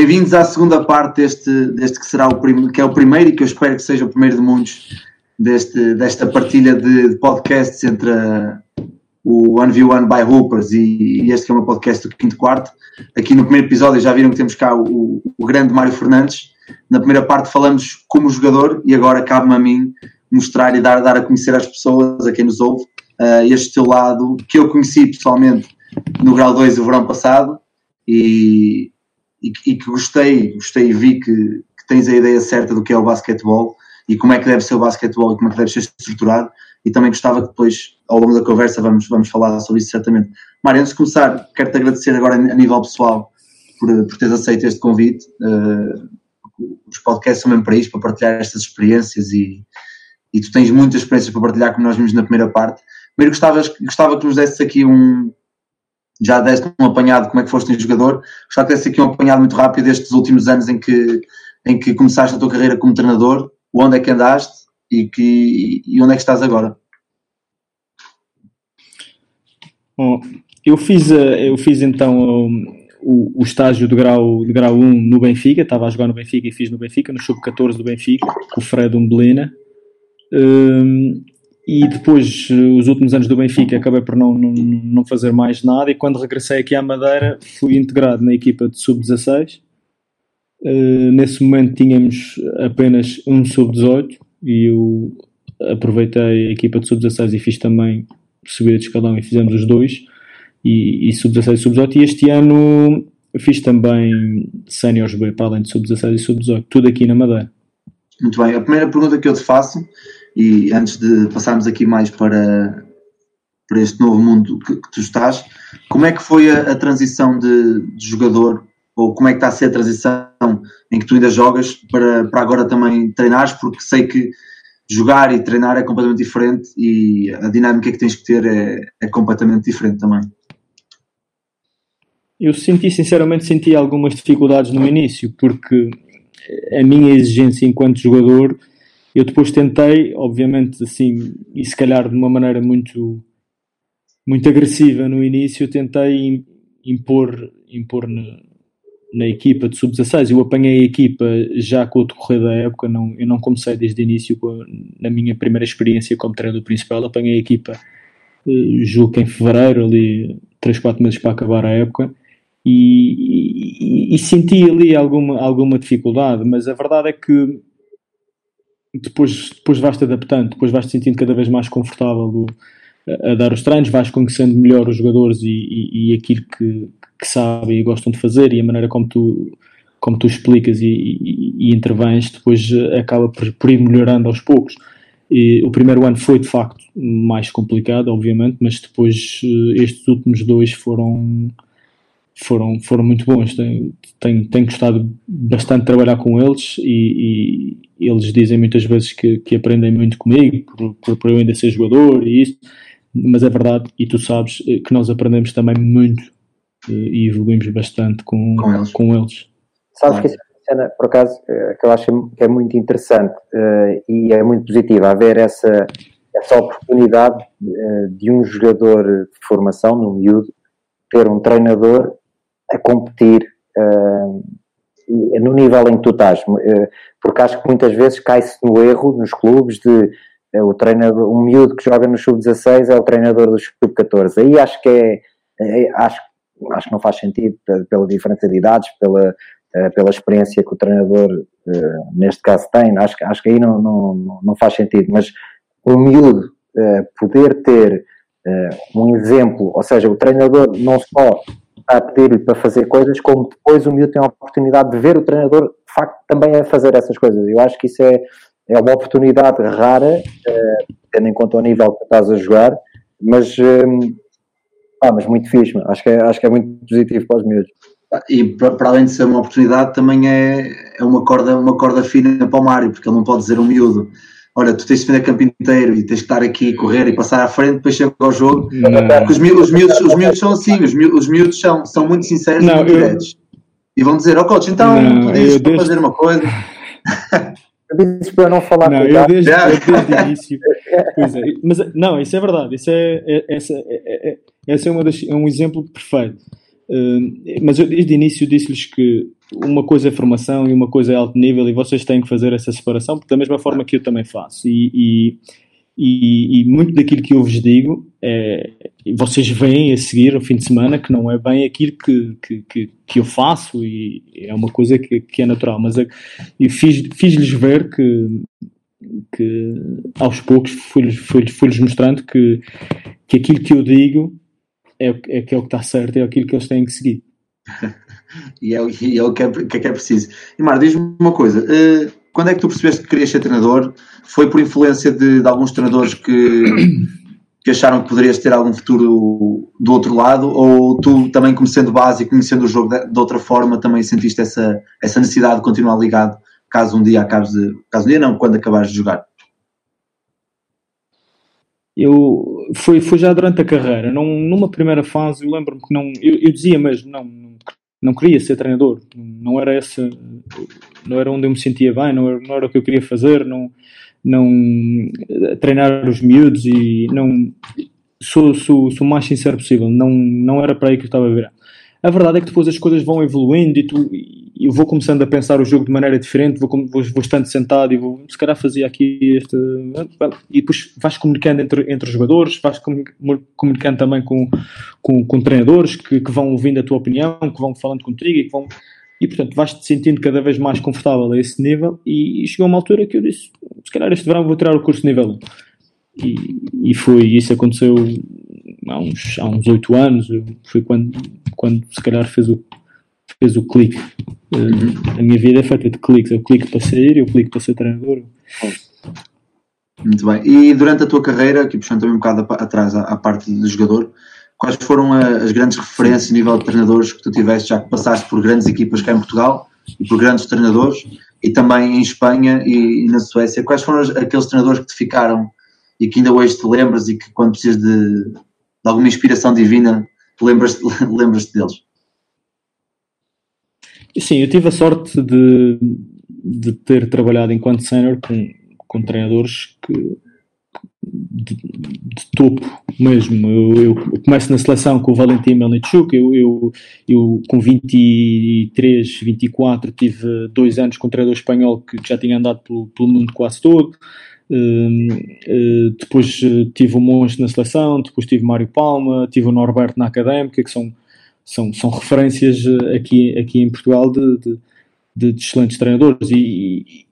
Bem-vindos à segunda parte deste, deste que será o, prim, que é o primeiro e que eu espero que seja o primeiro de muitos deste, desta partilha de, de podcasts entre a, o 1v1 by Hoopers e, e, este que é o meu podcast do quinto quarto. Aqui no primeiro episódio já viram que temos cá o, o grande Mário Fernandes. Na primeira parte falamos como jogador e agora cabe-me a mim mostrar e dar, dar a conhecer às pessoas, a quem nos ouve, uh, este teu lado que eu conheci pessoalmente no grau 2 o verão passado e, e, que gostei, gostei e vi que, que, tens a ideia certa do que é o basquetebol e como é que deve ser o basquetebol e como é que deve ser estruturado e também gostava que depois, ao longo da conversa, vamos, vamos falar sobre isso certamente. Mário, antes de começar, quero-te agradecer agora a nível pessoal por, por teres aceito este convite. Uh, os podcasts são mesmo para isto, para partilhar estas experiências e, e tu tens muitas experiências para partilhar, como nós vimos na primeira parte. Primeiro gostava, gostava que nos desses aqui um. Já deste um apanhado como é que foste um jogador, gostava que desse aqui um apanhado muito rápido destes últimos anos em que, em que começaste a tua carreira como treinador, onde é que andaste e, que, e onde é que estás agora? Bom, eu fiz, eh, eu fiz então o, o, estágio de grau, de grau 1 no Benfica, estava a jogar no Benfica e fiz no Benfica, no sub-14 do Benfica, com o Fred Umbelina. Um, e depois, os últimos anos do Benfica, acabei por não, não, não fazer mais nada. E quando regressei aqui à Madeira, fui integrado na equipa de sub-16. Uh, nesse momento tínhamos apenas um sub-18 e eu aproveitei a equipa de sub-16 e fiz também subida de escalão e fizemos os dois, e, e sub-16 e sub-18. E este ano fiz também séniores B, para além de sub-16 e sub-18, tudo aqui na Madeira. Muito bem, a primeira pergunta que eu te faço, e antes de passarmos aqui mais para, para este novo mundo que, que tu estás, como é que foi a, a transição de, de, jogador, ou como é que está a ser a transição em que tu ainda jogas para, para agora também treinares, porque sei que jogar e treinar é completamente diferente e a dinâmica que tens que ter é, é completamente diferente também. Eu senti, sinceramente, senti algumas dificuldades no início, porque a minha exigência enquanto jogador, eu depois tentei, obviamente, assim, e se calhar de uma maneira muito, muito agressiva no início, tentei impor, impor na equipa de sub-16. Eu apanhei a equipa já com o decorrer da época, não, eu não comecei desde o início, na minha primeira experiência como treinador principal, apanhei a equipa, uh, julgo em fevereiro, ali 3, 4 meses para acabar a época, e, e, e, senti ali alguma, alguma dificuldade, mas a verdade é que depois, depois vais-te adaptando, depois vais-te sentindo cada vez mais confortável a, a, dar os treinos, vais conhecendo melhor os jogadores e, e, e aquilo que, que sabem e gostam de fazer e a maneira como tu, como tu explicas e, e, e intervens depois eh, acaba por, por, ir melhorando aos poucos. E o primeiro ano foi de facto mais complicado, obviamente, mas depois eh, estes últimos dois foram foram, foram muito bons. Tenho, tenho, tenho gostado bastante de trabalhar com eles e, e eles dizem muitas vezes que, que aprendem muito comigo por, por, por eu ainda ser jogador e isso, mas é verdade, e tu sabes eh, que nós aprendemos também muito e evoluímos bastante com, com eles. Com eles. Sabes que essa cena, por acaso, eh, que eu acho que é muito interessante e é muito positiva haver essa, essa oportunidade de um jogador de formação, no miúdo, ter um treinador a competir uh, no nível em que tu estás, porque acho que muitas vezes cai-se no erro nos clubes de o treinador, um miúdo que joga no sub-16 é o treinador do sub-14. Aí acho que é, é, acho acho que não faz sentido pela diferença de idades, pela, eh, pela experiência que o treinador eh, neste caso tem, acho, acho que aí não, não, não faz sentido, mas o miúdo eh, poder ter um exemplo, ou seja, o treinador não só a pedir-lhe para fazer coisas, como depois o miúdo tem a oportunidade de ver o treinador de facto também a fazer essas coisas. Eu acho que isso é, é uma oportunidade rara, tendo em conta o nível que estás a jogar, mas ah, mas muito fixe, acho que, é, acho que é muito positivo para os miúdos. E para, para, além de ser uma oportunidade, também é, é uma, corda, uma corda fina para o Mário, porque ele não pode dizer um miúdo. Olha, tu tens de defender campo inteiro e tens de estar aqui, correr e passar à frente, depois chega ao jogo. Porque os, miúdos, os, miúdos, os miúdos são assim, os miúdos, os miúdos são, são muito sinceros não, e muito diretos. E vão dizer, ó oh, coach, então não, tu dizes para fazer uma coisa. Eu disse para não falar não, eu desde, eu desde o início. Pois é, mas não, isso é verdade. Isso é, é, essa, é, é, esse é, uma das, é um exemplo perfeito. Uh, mas eu desde o início disse-lhes que uma coisa é formação e uma coisa é alto nível e vocês têm que fazer essa separação, porque da mesma forma que eu também faço. E, e, e, muito daquilo que eu vos digo, é, vocês veem a seguir no fim de semana que não é bem aquilo que, que, que, que eu faço e é uma coisa que, que é natural. Mas é, eu fiz, fiz-lhes ver que, que aos poucos fui-lhes fui, fui mostrando que, que aquilo que eu digo é, é, que é o que está certo, é aquilo que eles têm que seguir. e, é, e é o que é, que é, é preciso. E Mar, diz-me uma coisa: uh, quando é que tu percebeste que querias ser treinador? Foi por influência de, de alguns treinadores que, que acharam que poderias ter algum futuro do outro lado? Ou tu, também conhecendo base e conhecendo o jogo de, de outra forma, também sentiste essa, essa necessidade de continuar ligado caso um dia acabes de. Caso um dia não, quando acabares de jogar? Eu foi, foi já durante a carreira, não, numa primeira fase, eu lembro-me que não, eu, eu, dizia mesmo, não, não queria ser treinador, não era essa, não era onde eu me sentia bem, não era, não era o que eu queria fazer, não, não treinar os miúdos e não sou, sou, sou o mais sincero possível, não, não era para aí que eu estava a virar. A verdade é que depois as coisas vão evoluindo e tu, eu vou começando a pensar o jogo de maneira diferente, vou, vou, vou estando sentado e vou, se calhar fazia aqui este. E depois vais comunicando entre, entre os jogadores, vais comunicando também com, com, com treinadores que, que vão ouvindo a tua opinião, que vão falando contigo e que vão. E portanto vais-te sentindo cada vez mais confortável a esse nível. E, e, chegou uma altura que eu disse: se calhar este verão vou tirar o curso nível 1. E, e foi, isso aconteceu há uns, há uns 8 anos, foi quando, quando se calhar fez o, fez o clique. Uh, a minha vida é feita de cliques, eu clico para sair, eu clico para ser treinador. Muito bem. E durante a tua carreira, aqui puxando também um bocado atrás à, parte do jogador, quais foram as grandes referências a nível de treinadores que tu tiveste, já que passaste por grandes equipas cá em Portugal e por grandes treinadores, e também em Espanha e na Suécia, quais foram aqueles treinadores que te ficaram e que ainda hoje te lembras e que quando precisas de, de alguma inspiração divina, lembras-te lembras deles? Sim, eu tive a sorte de, de ter trabalhado enquanto sénior com, com treinadores que, de, de, topo mesmo. Eu, eu, começo na seleção com o Valentim Melnichuk, eu, eu, eu com 23, 24 tive dois anos com um treinador espanhol que já tinha andado pelo, pelo mundo quase todo. Uh, depois uh, tive o Monge na seleção, depois tive Mário Palma, tive o Norberto na Académica, que são, são, são referências aqui, aqui em Portugal de, de, de, de excelentes treinadores e,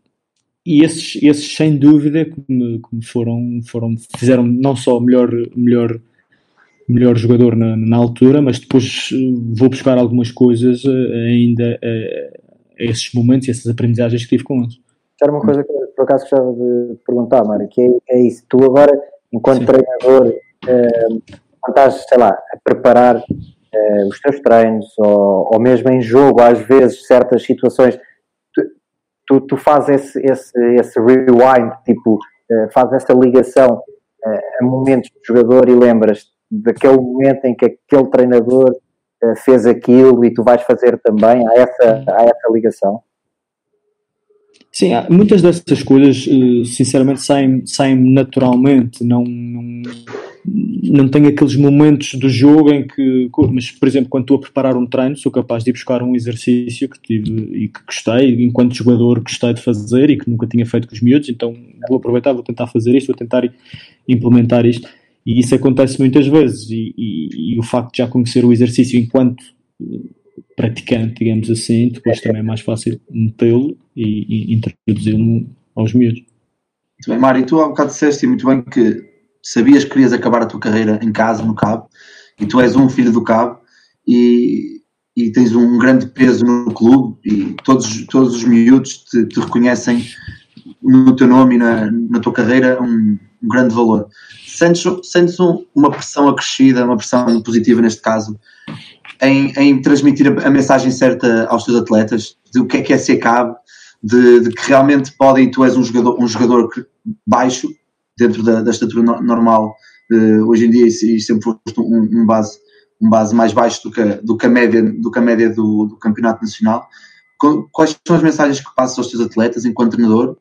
e, esses, esses sem dúvida que me, que me, foram, foram, fizeram não só melhor, melhor, melhor jogador na, na altura, mas depois vou buscar algumas coisas ainda a, a esses momentos e essas aprendizagens que tive com eles. Era uma coisa que por acaso gostava de perguntar, Mário, que é, é isso. Tu agora, enquanto Sim. treinador, eh, quando estás, sei lá, a preparar eh, os teus treinos ou, ou mesmo em jogo, às vezes, certas situações, tu, tu, tu fazes esse, esse, esse rewind, tipo, eh, fazes essa ligação eh, a momentos do jogador e lembras daquele momento em que aquele treinador eh, fez aquilo e tu vais fazer também, há essa, há essa ligação? Sim, muitas dessas coisas, eh, sinceramente, saem, saem naturalmente. Não, não, não tenho aqueles momentos do jogo em que, mas por exemplo, quando estou a preparar um treino, sou capaz de ir buscar um exercício que tive e que gostei, enquanto jogador gostei de fazer e que nunca tinha feito com os miúdos, então vou aproveitar, vou tentar fazer isto, vou tentar implementar isto. E isso acontece muitas vezes. E, e, e o facto de já conhecer o exercício enquanto praticante, digamos assim, depois também é mais fácil metê-lo e, e introduzi-lo aos miúdos. Muito bem, Mário, tu há um bocado disseste muito bem que sabias que querias acabar a tua carreira em casa, no Cabo, e tu és um filho do Cabo e, e tens um grande peso no clube e todos, todos os miúdos te, te reconhecem no teu nome e na, na tua carreira um, um grande valor. Sentes, sentes um, uma pressão acrescida, uma pressão positiva neste caso, em, em, transmitir a, mensagem certa aos teus atletas de o que é que é ser cabo, de, de, que realmente podem, tu és um jogador, um jogador baixo, dentro da, da estatura no, normal, uh, hoje em dia e sempre foste um, um, base, um base mais baixo do que, do que a média, do, que a média do, do campeonato nacional. Quais são as mensagens que passas aos teus atletas enquanto treinador?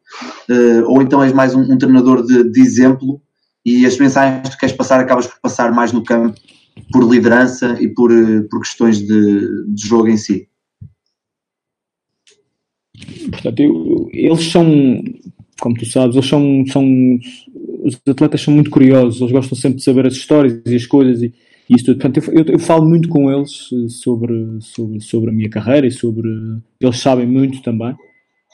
Uh, ou então és mais um, um treinador de, de exemplo e as mensagens que queres passar acabas por passar mais no campo por liderança e por, eh, por questões de, de jogo em si? portanto, eu, eles são, como tu sabes, eles são, são, os atletas são muito curiosos, eles gostam sempre de saber as histórias e as coisas e, e isso tudo. Portanto, eu, eu, eu, falo muito com eles sobre, sobre, sobre a minha carreira e sobre. Eles sabem muito também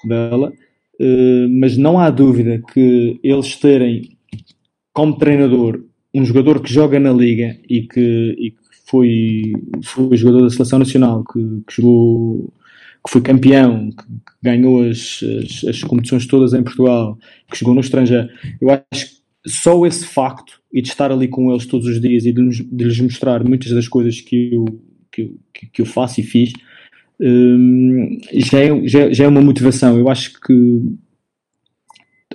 dela, uh, mas não há dúvida que eles terem como treinador um jogador que joga na liga e que, e que foi, foi jogador da seleção nacional, que, que jogou, que foi campeão, que, ganhou as, as, as, competições todas em Portugal, que jogou no estrangeiro. Eu acho que só esse facto e de estar ali com eles todos os dias e de, de lhes mostrar muitas das coisas que eu, que eu, que eu faço e fiz, um, já, é, já, já é uma motivação. Eu acho que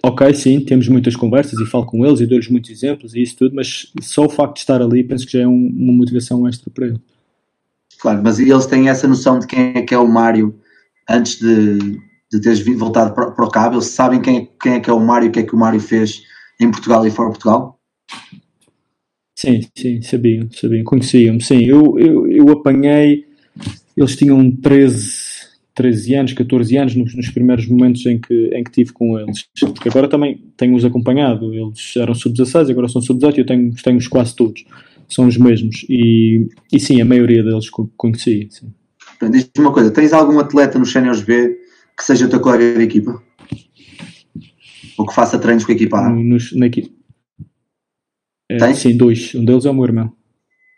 ok, sim, temos muitas conversas e falo com eles e dou-lhes muitos exemplos e isso tudo, mas só o facto de estar ali penso que já é um, uma motivação extra para eles. Claro, mas eles têm essa noção de quem é que é o Mário antes de, de teres voltado para, para o cabo, eles sabem quem é, quem é que é o Mário e o que é que o Mário fez em Portugal e fora de Portugal? Sim, sim, sabiam, sabiam, conheciam-me, sim, eu, eu, eu apanhei, eles tinham 13 13 anos, 14 anos, nos, nos, primeiros momentos em que, em que tive com eles. Porque agora também tenho-os acompanhado. Eles eram sub-16, agora são sub-18 e eu tenho, tenho-os quase todos. São os mesmos. E, e sim, a maioria deles conheci. Sim. Diz-me uma coisa: tens algum atleta no Séniores B que seja o teu colega de equipa? Ou que faça treinos com a equipa A? Nos, na equipa. É, sim, dois. Um deles é o meu irmão.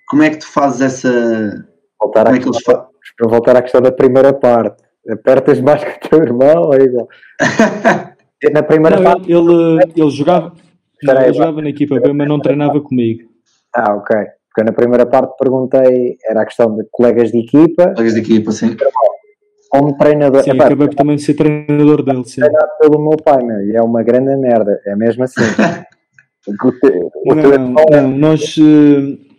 Como é que tu fazes essa. Voltar Como é que eles fazem? Para voltar à questão da primeira parte apertas mais que o teu irmão, é igual. na primeira não, parte. Ele, ele, jogava, ele jogava na equipa B, mas não treinava comigo. Ah, ok. Porque na primeira parte perguntei, era a questão de colegas de equipa. Colegas de equipa, sim. Como treinador. Sim, acabei por também ser treinador dele, sim. Treinado pelo meu pai, meu, e é uma grande merda, é mesmo assim. o teu, o não, não, nós. Uh,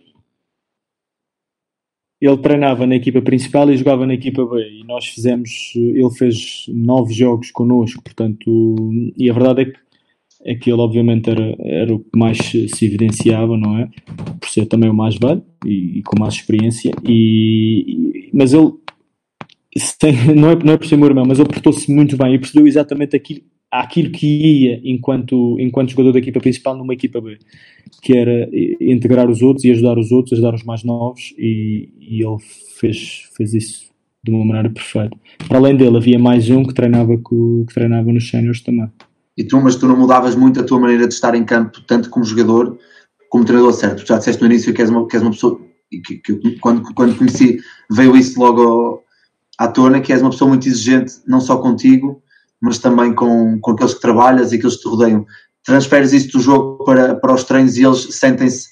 ele treinava na equipa principal e jogava na equipa B e nós fizemos, ele fez nove jogos connosco, portanto, e a verdade é que, é que ele obviamente era, era o que mais se evidenciava, não é? Por ser também o mais velho e, e com mais experiência, e, e mas ele, tem, não, é, não é por ser meu irmão, mas ele portou-se muito bem e percebeu exatamente aquilo, aquilo que ia enquanto, enquanto jogador da equipa principal numa equipa B, que era integrar os outros e ajudar os outros, ajudar os mais novos, e, e ele fez, fez isso de uma maneira perfeita. Para além dele, havia mais um que treinava, com, que treinava nos séniores também. E tu, mas tu não mudavas muito a tua maneira de estar em campo, tanto como jogador como treinador, certo? Tu já disseste no início que és uma, que és uma pessoa, que, que, quando, quando conheci, veio isso logo à tona, que és uma pessoa muito exigente, não só contigo, mas também com, com aqueles que trabalhas e aqueles que te rodeiam. Transferes isso do jogo para, para os treinos e eles sentem-se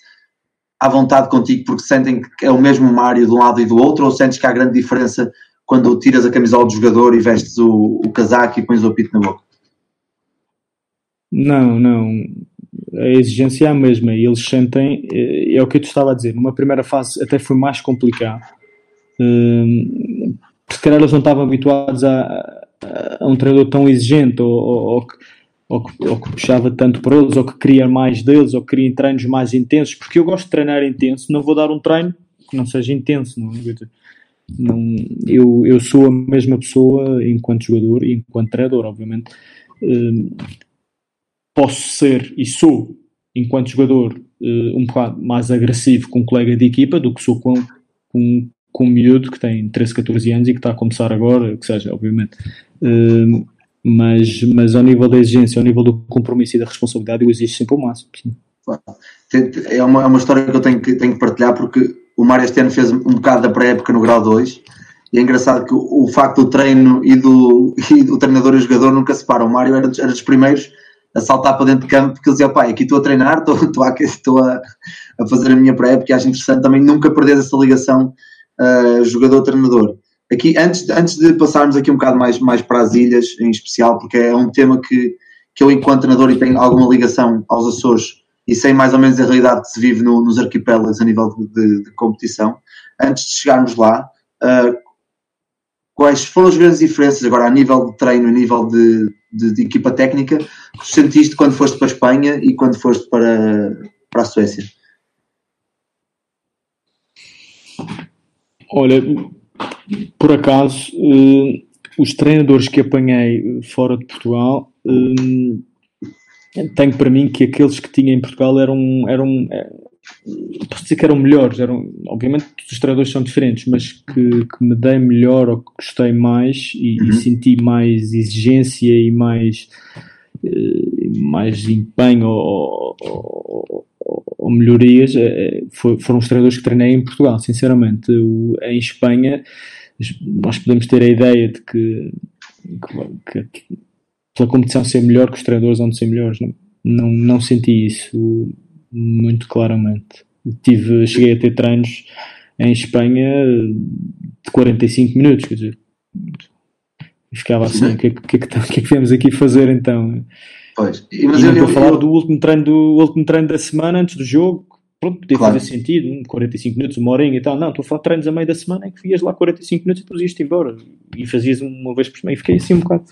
à vontade contigo porque sentem que é o mesmo Mário de um lado e do outro ou sentes que há grande diferença quando tiras a camisola do jogador e vestes o, o casaco e pões o apito na boca? Não, não. A exigência é a mesma e eles sentem, é, é o que eu te estava a dizer, numa primeira fase até foi mais complicado. Hum, porque se calhar eles não estavam habituados a, a um treinador tão exigente ou, ou, ou, que, ou, que, puxava tanto por eles ou que queria mais deles ou que queria treinos mais intensos porque eu gosto de treinar intenso não vou dar um treino que não seja intenso não, é? não eu, eu sou a mesma pessoa enquanto jogador e enquanto treinador obviamente hum, posso ser e sou enquanto jogador hum, um bocado mais agressivo com um colega de equipa do que sou com, com, com um miúdo que tem 13, 14 anos e que está a começar agora, que seja, obviamente. Uh, mas, mas ao nível da exigência, ao nível do compromisso e da responsabilidade, eu exijo sempre o máximo. Sim. É uma, é uma história que eu tenho que, tenho que partilhar porque o Mário este ano fez um bocado da pré-época no grau 2 e é engraçado que o, o, facto do treino e do, e do treinador e o jogador nunca se param. O Mário era dos, era dos primeiros a saltar para dentro de campo porque ele dizia, pai, aqui estou a treinar, estou, estou, a, estou a, a fazer a minha pré-época e acho interessante também nunca perder essa ligação uh, jogador-treinador. Aqui, antes, antes de passarmos aqui um bocado mais, mais para as ilhas, em especial, porque é um tema que, que eu, enquanto treinador, e tenho alguma ligação aos Açores e sei mais ou menos a realidade que se vive no, nos arquipélagos a nível de, de, de, competição. Antes de chegarmos lá, uh, quais foram as grandes diferenças agora a nível de treino, a nível de, de, de, equipa técnica, que sentiste quando foste para a Espanha e quando foste para, para a Suécia? Olha, por acaso, uh, os treinadores que apanhei fora de Portugal, hum, tenho para mim que aqueles que tinha em Portugal eram, eram é, posso dizer que eram melhores, eram, obviamente os treinadores são diferentes, mas que, que me dei melhor ou que gostei mais e, uhum. e senti mais exigência e mais, mais empenho ou, ou, ou melhorias uh, foram os treinadores que treinei em Portugal, sinceramente. Em Espanha nós podemos ter a ideia de que, que, que pela competição ser melhor que os treinadores vão ser melhores. Não, não, não senti isso muito claramente. Tive, cheguei a ter treinos em Espanha de 45 minutos, quer dizer, ficava assim, o que, é que, que, é que, que é que viemos aqui fazer então? Pois, e, mas e eu, eu, falar eu... do último treino do último treino da semana antes do jogo, pronto, podia claro. fazer sentido, 45 minutos, uma horinha e tal. Não, estou a falar de treinos a meio da semana em que ias lá 45 minutos e depois ias-te embora e fazias uma vez por semana e fiquei assim um bocado.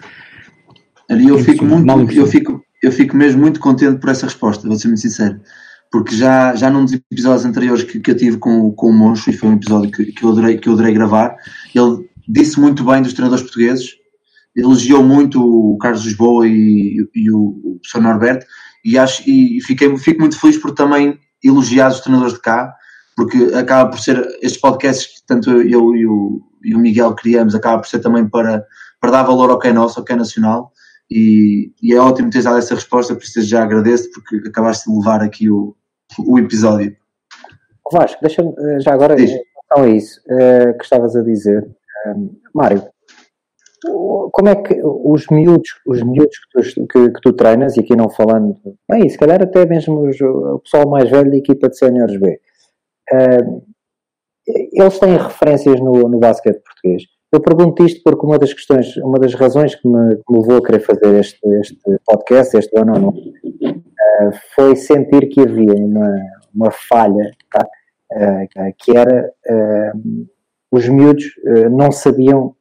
Ali eu fico muito, eu fico, eu fico mesmo muito contente por essa resposta, vou ser muito sincero. Porque já, já num dos episódios anteriores que, que eu tive com, com o Moncho, e foi um episódio que, que, eu adorei, que eu adorei gravar, ele disse muito bem dos treinadores portugueses, elogiou muito o Carlos Lisboa e, e o, o professor Norberto, e, acho, e fiquei, fico muito feliz por também elogiar os treinadores de cá, porque acaba por ser, estes podcasts que tanto eu e o, e o Miguel criamos, acaba por ser também para, para dar valor ao que é nosso, ao que é nacional, e, e, é ótimo teres dado essa resposta, por isso já agradeço, porque acabaste de levar aqui o, o episódio. Vasco, deixa-me, eh, já agora, Diz. relação a isso uh, que estavas a dizer, um, Mário, como é que os miúdos, os miúdos que tu, que, que tu treinas, e aqui não falando, bem, se calhar até mesmo os, o pessoal mais velho da equipa de Seniors B, uh, eles têm referências no, no basquete português. Eu pergunto isto porque uma das questões, uma das razões que me, que me levou a querer fazer este, este podcast, este ano não, uh, foi sentir que havia uma, uma falha, tá? uh, que era uh, os miúdos não sabiam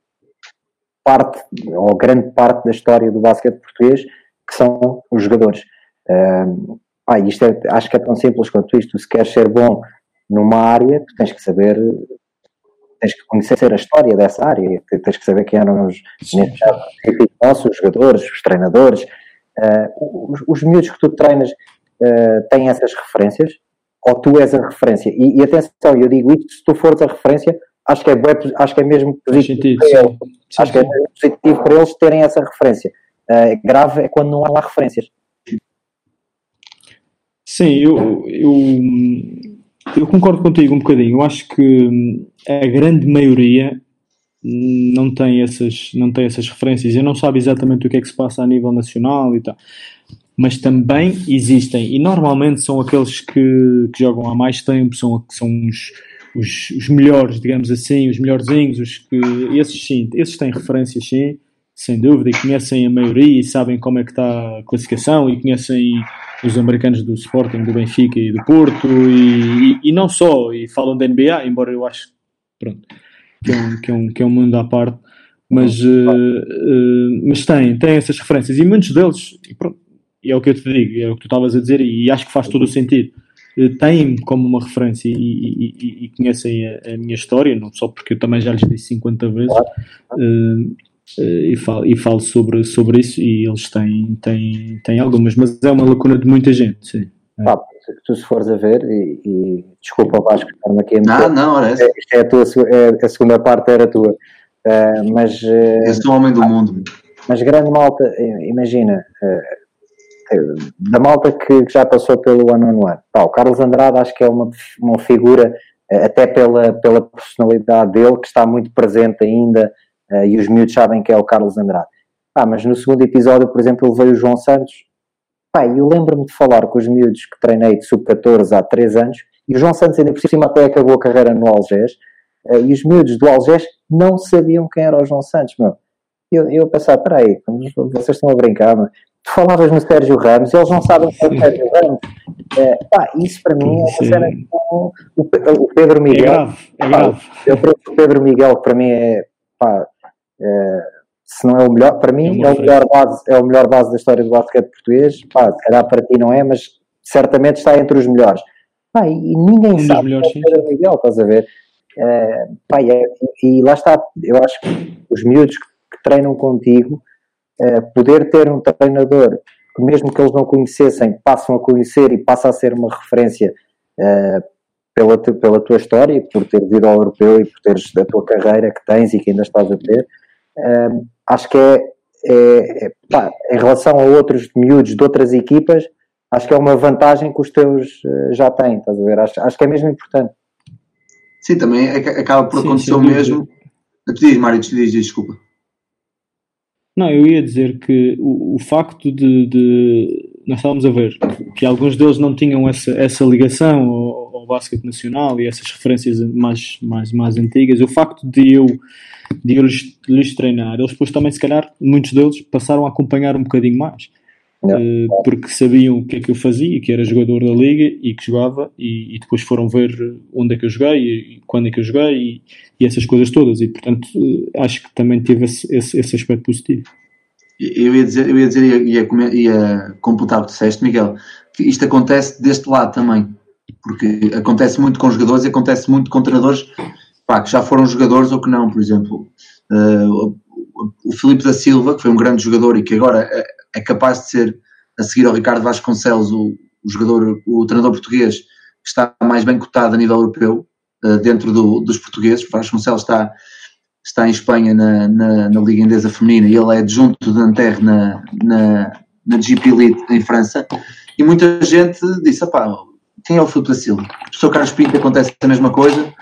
parte, ou grande parte da história do basquete português, que são os jogadores. ah, isto é, acho que é tão simples quanto isto. Se queres ser bom numa área, tens que saber tens que conhecer a história dessa área, tens que saber quem eram os, nossos jogadores, os treinadores. Uh, os, os miúdos que tu treinas uh, têm essas referências, ou tu és a referência. E, e, atenção, eu digo isto, se tu fores a referência, acho que é, acho que é mesmo positivo para eles. Sim, acho sim. que é positivo para eles terem essa referência. Uh, grave é quando não há referências. Sim, eu, eu eu concordo contigo um bocadinho. Eu acho que hum, a grande maioria não tem essas, não tem essas referências e não sabe exatamente o que é que se passa a nível nacional e tal. Mas também existem, e normalmente são aqueles que, que jogam há mais tempo, são, são os, os, os melhores, digamos assim, os melhorzinhos, os que, esses sim, esses têm referências sim, sem dúvida, e conhecem a maioria e sabem como é que está a classificação e conhecem os americanos do Sporting, do Benfica e do Porto e, e, e, não só, e falam da NBA, embora eu acho pronto, que, é um, que, é um, que é um mundo à parte, mas, uh, uh, mas tem, tem essas referências e muitos deles, pronto, é o que eu te digo, é o que tu estavas a dizer e acho que faz todo o sentido. Uh, têm como uma referência e, e, e conhecem a, a, minha história, não só porque eu também já lhes disse 50 vezes, e falo, e falo sobre, sobre isso e eles têm, têm, têm algumas, mas é uma lacuna de muita gente, sim. É. tu se fores a ver, e, e desculpa Vasco estar-me aqui a meter, não, não, é, é, a, tua, é, a segunda parte era tua, uh, mas... Uh, Esse é o homem do mundo. Mas grande malta, eh, imagina, uh, da malta que, já passou pelo ano on one, Pá, o Carlos Andrade acho que é uma, uma figura, até pela, pela personalidade dele, que está muito presente ainda uh, e os miúdos sabem que é o Carlos Andrade. Ah, mas no segundo episódio, por exemplo, veio o João Santos. Pá, eu lembro-me de falar com os miúdos que treinei de sub-14 há 3 anos e o João Santos ainda por cima até acabou a carreira no Algés e os miúdos do Algés não sabiam quem era o João Santos, meu. Eu, eu pensava, peraí, vocês estão a brincar, mas tu falavas no Sérgio Ramos eles não sabem quem é o Sérgio Ramos. É, pá, isso para mim é uma cena com o, o Pedro Miguel. É grave, é grave. Pá, eu trouxe o Pedro Miguel, que para mim é, pá, é, se não é o melhor, para mim é, é, o melhor base, é o melhor base da história do basquete português. Pá, se calhar para ti não é, mas certamente está entre os melhores. Pá, e, ninguém um sabe melhores, é o Miguel, estás a ver? É, pá, e, e, lá está, eu acho que os miúdos que, que treinam contigo, poder ter um treinador que mesmo que eles não conhecessem, passam a conhecer e passa a ser uma referência uh, pela, pela tua história, por teres ido ao europeu e por teres a tua carreira que tens e que ainda estás a ter, acho que é, é, é pá, em relação a outros miúdos de outras equipas, acho que é uma vantagem que os teus já têm, estás a ver? Acho, acho que é mesmo importante. Sim, também é acaba por sim, acontecer o mesmo. Diz, Mário, te diz, desculpa. Não, eu ia dizer que o, o facto de, de, Nós estávamos a ver que alguns deles não tinham essa, essa ligação ao, ao basquete nacional e essas referências mais, mais, mais antigas. O facto de eu, de eu lhes, lhes treinar, eles depois também, se calhar, muitos deles passaram a acompanhar um bocadinho mais. Uh, porque sabiam o que é que eu fazia, que era jogador da liga e que jogava, e, e, depois foram ver onde é que eu joguei e, quando é que eu joguei e, e essas coisas todas, e portanto uh, acho que também teve esse, esse, esse, aspecto positivo. Eu ia dizer, eu ia, dizer ia, ia, ia computar o que disseste, Miguel, que isto acontece deste lado também, porque acontece muito com jogadores e acontece muito com treinadores pá, que já foram jogadores ou que não, por exemplo. Uh, o Filipe da Silva, que foi um grande jogador e que agora é capaz de ser, a seguir ao Ricardo Vasconcelos, o, o jogador, o treinador português que está mais bem cotado a nível europeu, uh, dentro do, dos portugueses. Vasconcelos está, está em Espanha na, na, na, Liga Indesa Feminina e ele é adjunto de Nanterre na, na, na GP Elite em França. E muita gente disse: pá, quem é o Filipe da Silva? O professor Carlos Pinto acontece a mesma coisa.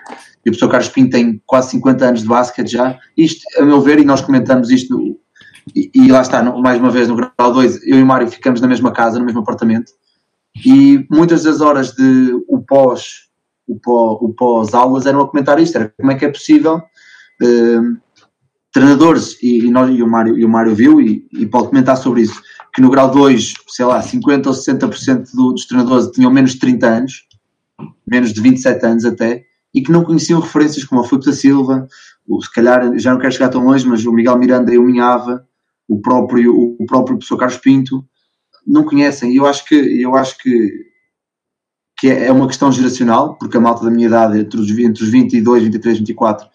E o professor Carlos Pinto tem quase 50 anos de basquete já. Isto, a meu ver, e nós comentamos isto e, e, lá está, mais uma vez no grau 2, eu e o Mário ficamos na mesma casa, no mesmo apartamento, e muitas das horas de o pós o pós, o pós aulas eram a comentar isto, era como é que é possível uh, treinadores, e, e, nós, e, o Mário, e o Mário viu e, e pode comentar sobre isso, que no grau 2, sei lá, 50 ou 60% do, dos treinadores tinham menos de 30 anos, menos de 27 anos até, e que não conheciam referências como a Filipe da Silva, ou se calhar, já não quero chegar tão longe, mas o Miguel Miranda e o Minhava, o próprio, o próprio professor Carlos Pinto, não conhecem. E eu acho que, eu acho que, que é, é uma questão geracional, porque a malta da minha idade, entre os, entre os 22, 23, 24,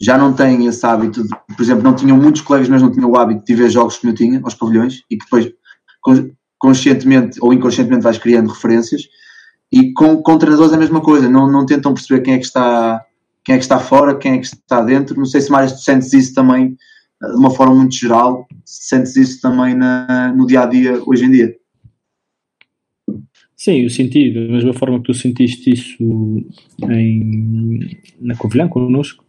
já não tem esse hábito, de, por exemplo, não tinham muitos colegas, mas não tinham o hábito de ver jogos como eu tinha, aos pavilhões, e que depois conscientemente ou inconscientemente vais criando referências. E com, com treinadores é a mesma coisa, não, não tentam perceber quem é que está quem é que está fora, quem é que está dentro. Não sei se mais tu sentes isso também de uma forma muito geral, sentes isso também na, no dia a dia hoje em dia? Sim, eu senti, da mesma forma que tu sentiste isso em, na Covilhã connosco,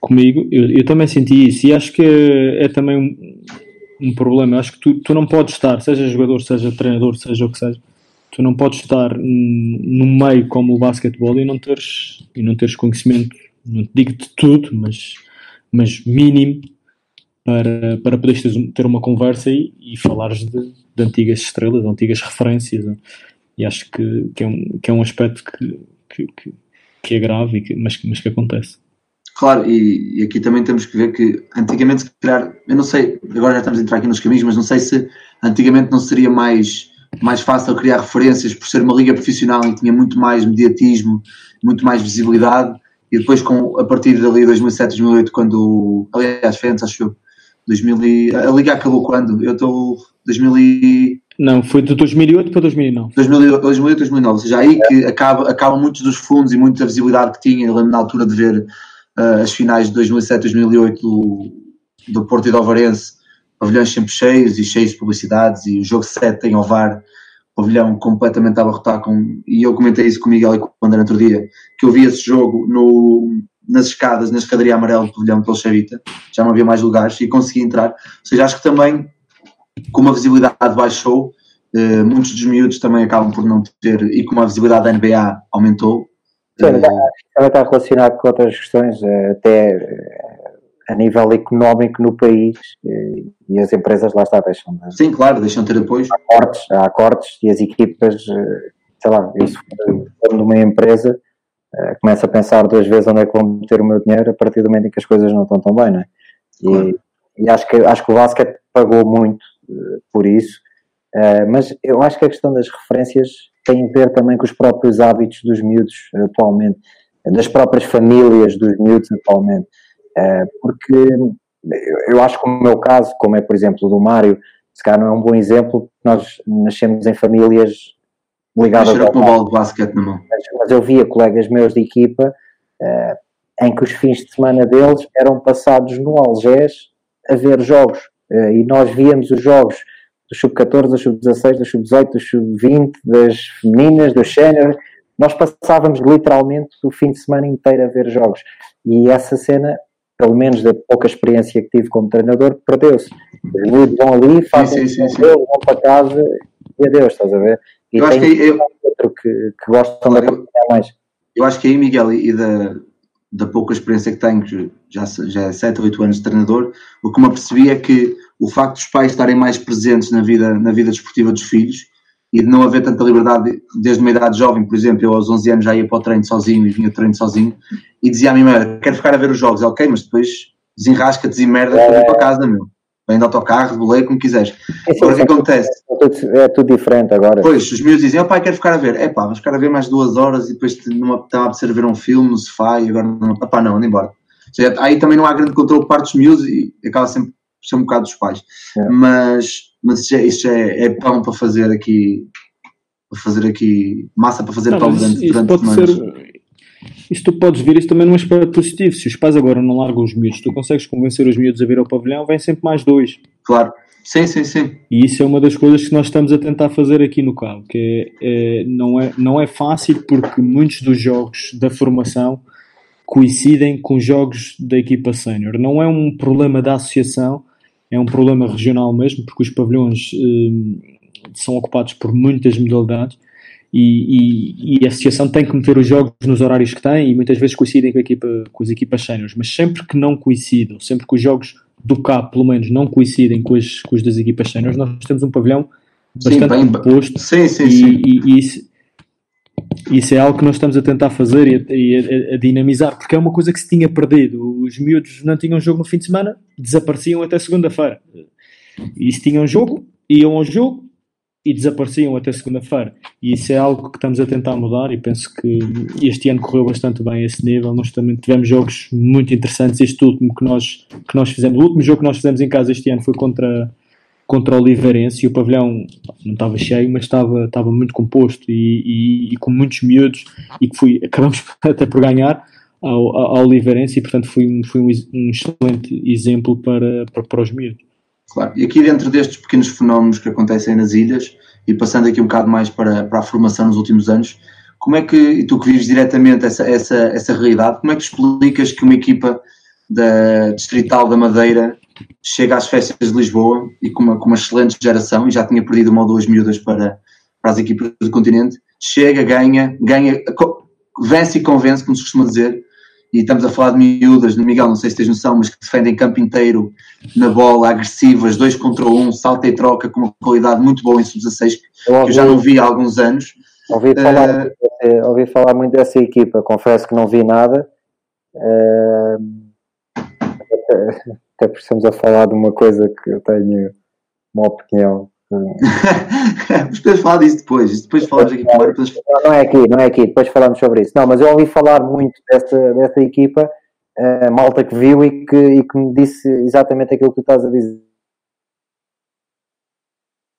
comigo, eu, eu, também senti isso e acho que é, também um, um, problema. Acho que tu, tu não podes estar, seja jogador, seja treinador, seja o que seja, tu não podes estar num meio como o basquetebol e não teres, e não teres conhecimento, não te digo de tudo, mas, mas mínimo para, para poderes ter uma conversa e, e falares de, de, antigas estrelas, de antigas referências. E acho que, que, é, um, que é um aspecto que, que, que é grave, que, mas, mas que acontece. Claro, e, e, aqui também temos que ver que antigamente, se calhar, eu não sei, agora já estamos a entrar aqui nos caminhos, mas não sei se antigamente não seria mais, mais fácil criar referências por ser uma liga profissional e tinha muito mais mediatismo, muito mais visibilidade, e depois com, a partir dali 2007, 2008, quando, aliás, foi antes, acho eu, 2000 e, a liga acabou quando? Eu estou 2000 e... Não, foi de 2008 para 2009. 2008, 2008 2009, ou seja, aí que acaba, acabam muitos dos fundos e muita visibilidade que tinha, eu lembro na altura de ver uh, as finais de 2007, 2008 do, do Porto e do Alvarense, pavilhões sempre cheios e cheios de publicidades e o jogo 7 em Ovar, pavilhão completamente a abarrotar com, e eu comentei isso com o Miguel e com o André outro dia, que eu vi esse jogo no, nas escadas, na escadaria amarela do pavilhão pelo já não havia mais lugares e consegui entrar. Ou seja, acho que também, como a visibilidade baixou, eh, muitos dos miúdos também acabam por não ter, e como a visibilidade da NBA aumentou. Sim, eh, também está relacionado com outras questões, eh, até eh, a nível económico no país e as empresas lá está, deixam de, Sim, claro, deixam de ter apoio. Há cortes, há cortes e as equipas, sei lá, isso for numa empresa começo a pensar duas vezes onde é que vou meter o meu dinheiro a partir do momento em que as coisas não estão tão bem, não é? E, claro. e acho, que, acho que o basquete pagou muito uh, por isso, uh, mas eu acho que a questão das referências tem a ver também com os próprios hábitos dos miúdos atualmente, das próprias famílias dos miúdos atualmente, porque eu, acho que o meu caso, como é por exemplo do Mário, se calhar não é um bom exemplo, nós nascemos em famílias ligadas ao com bola de basquete na mão. Mas, mas, eu via colegas meus de equipa uh, em que os fins de semana deles eram passados no Algés a ver jogos. Uh, e nós víamos os jogos do sub-14, do sub-16, do sub-18, do sub-20, das femininas, do sénior. Nós passávamos literalmente o fim de semana inteiro a ver jogos. E essa cena pelo menos da pouca experiência que tive como treinador, perdeu-se. Os miúdos vão ali, fazem sim, sim, sim, vão para casa e adeus, estás a ver? E eu acho que eu, outro que, que gostam de acompanhar mais. Eu acho que aí, Miguel, e da, da pouca experiência que tenho, já, já é 7 ou 8 anos de treinador, o que me apercebi é que o facto dos pais estarem mais presentes na vida, na vida desportiva dos filhos e de não haver tanta liberdade desde uma idade jovem, por exemplo, eu aos 11 anos já ia para o treino sozinho e vinha treino sozinho e dizia à minha mãe, quero ficar a ver os jogos, ok, mas depois desenrasca-te e merda é, para para casa, meu. Vem de autocarro, de boleio, como quiseres. É, agora o que acontece? É tudo, é tudo, diferente agora. Pois, os meus dizem, pai, quero ficar a ver. É pá, vamos ficar a ver mais duas horas e depois não estava a ver um filme no sofá e agora não, pá, não, anda embora. Seja, aí também não há grande controle por parte dos miúdos e acaba sempre por ser um bocado dos pais. É. Mas, mas isso, é, isso é, é pão para fazer aqui para fazer aqui massa para fazer não, pão durante, isso durante pode ser, isso tu podes ver isso também num aspecto positivo. Se os pais agora não largam os miúdos, tu consegues convencer os miúdos a vir ao pavilhão, vem sempre mais dois. Claro. Sim, sim, sim. E isso é uma das coisas que nós estamos a tentar fazer aqui no Cabo, que é, é, não, é, não é fácil porque muitos dos jogos da formação coincidem com jogos da equipa sénior. Não é um problema da associação, é um problema regional mesmo, porque os pavilhões eh, são ocupados por muitas modalidades e, e, e, a associação tem que meter os jogos nos horários que tem e muitas vezes coincidem com, equipa, com as equipas séniores, mas sempre que não coincidam, sempre que os jogos do CAP, pelo menos, não coincidem com, as, com os das equipas séniores, nós temos um pavilhão bastante sim, bem, composto sim, sim, e, sim. e, isso, isso é algo que nós estamos a tentar fazer e, a, a, a, dinamizar, porque é uma coisa que se tinha perdido. Os miúdos não tinham jogo no fim de semana, desapareciam até segunda-feira. E se tinham jogo, iam ao jogo, e desapareciam até segunda-feira. E isso é algo que estamos a tentar mudar e penso que este ano correu bastante bem a esse nível. Nós também tivemos jogos muito interessantes. Este último que nós, que nós fizemos, o último jogo que nós fizemos em casa este ano foi contra, contra o Oliveirense e o pavilhão não estava cheio, mas estava, estava muito composto e, e, e com muitos miúdos e que fui, acabamos até por ganhar ao, ao Oliveirense e portanto foi, um, foi um, um excelente exemplo para, para, para os miúdos. Claro, e aqui dentro destes pequenos fenómenos que acontecem nas ilhas, e passando aqui um bocado mais para, para a formação nos últimos anos, como é que, e tu que vives diretamente essa, essa, essa realidade, como é que explicas que uma equipa da Distrital da Madeira chega às festas de Lisboa e com uma, com uma excelente geração, e já tinha perdido uma ou duas miúdas para, para as equipas do continente, chega, ganha, ganha, vence e convence, como se costuma dizer, e estamos a falar de miúdas, no Miguel, não sei se tens noção, mas que defendem campo inteiro na bola, agressivas, dois contra um, salta e troca com uma qualidade muito boa em sub-16, que eu já não vi há alguns anos. Ouvi falar, uh, ouvi falar muito dessa equipa, confesso que não vi nada. Uh, até precisamos a falar de uma coisa que eu tenho uma opinião podemos falar disso depois. Depois falamos aqui primeiro. Depois... Não, não, é aqui, não é aqui. Depois falamos sobre isso. Não, mas eu ouvi falar muito dessa, dessa equipa, uh, malta que viu e que, e que me disse exatamente aquilo que tu estás a dizer.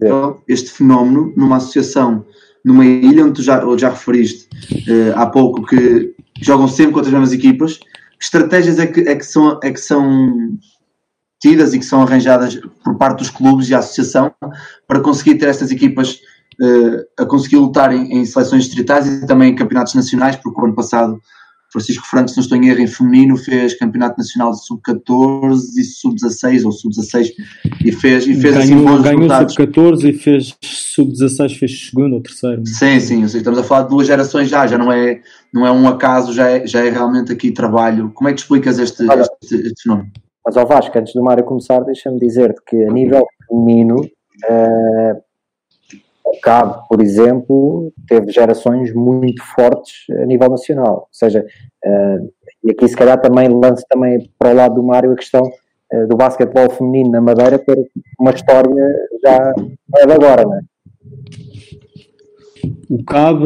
Então, este fenómeno numa associação, numa ilha onde tu já, ou já referiste uh, há pouco que jogam sempre contra as mesmas equipas, que estratégias é que, é que, são, é que são tidas e que são arranjadas por parte dos clubes e a associação para conseguir ter estas equipas uh, a conseguir lutar em, em, seleções distritais e também em campeonatos nacionais, porque o ano passado Francisco Franco, se não estou em erro, em feminino, fez campeonato nacional de sub-14 e sub-16 ou sub-16 e fez, e fez assim ganhou, assim bons ganhou sub-14 e fez sub-16, fez segundo ou terceiro. Sim, sim, estamos a falar de duas gerações já, já não é, não é um acaso, já é, já é realmente aqui trabalho. Como é que explicas este, este, este fenómeno? Mas ao Vasco, antes do Mário começar, deixa-me dizer-te que a nível feminino, uh, o Cabo, por exemplo, teve gerações muito fortes a nível nacional. Ou seja, uh, e aqui se calhar também lance também para o lado do Mário a questão uh, do basquetebol feminino na Madeira ter uma história já é de agora, não é? O CAB,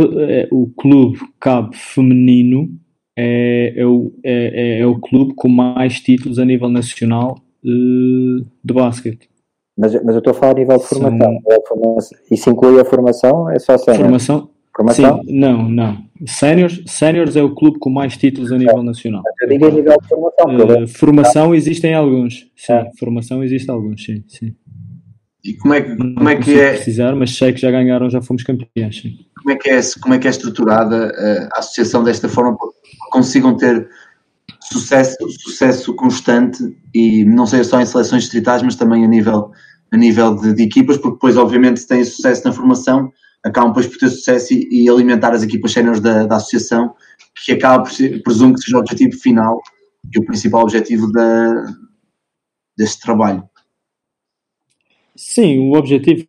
o clube CAB feminino é, é, o, é, é, é, o clube com mais títulos a nível nacional uh, de basquete. Mas, mas eu estou a falar a nível de formação. São... Isso inclui a formação? É só sénior? Formação? formação? Sim, não, não. Séniors, séniors é o clube com mais títulos a nível nacional. Eu digo a nível de formação. Uh, formação existem alguns. Sim, é. formação existe alguns, sim, sim. E como é que, como é, que é. precisar, mas sei que já ganharam, já fomos campeões. Sim. Como é que é, como é, que é estruturada eh, a associação desta forma para que consigam ter sucesso, sucesso constante e não seja só em seleções distritais, mas também a nível, a nível de, de equipas, porque depois, obviamente, se têm sucesso na formação, acabam depois por ter sucesso e, e alimentar as equipas séniores da, da associação, que acaba por ser, presumo que seja o objetivo final e o principal objetivo da, deste trabalho. Sim, o objetivo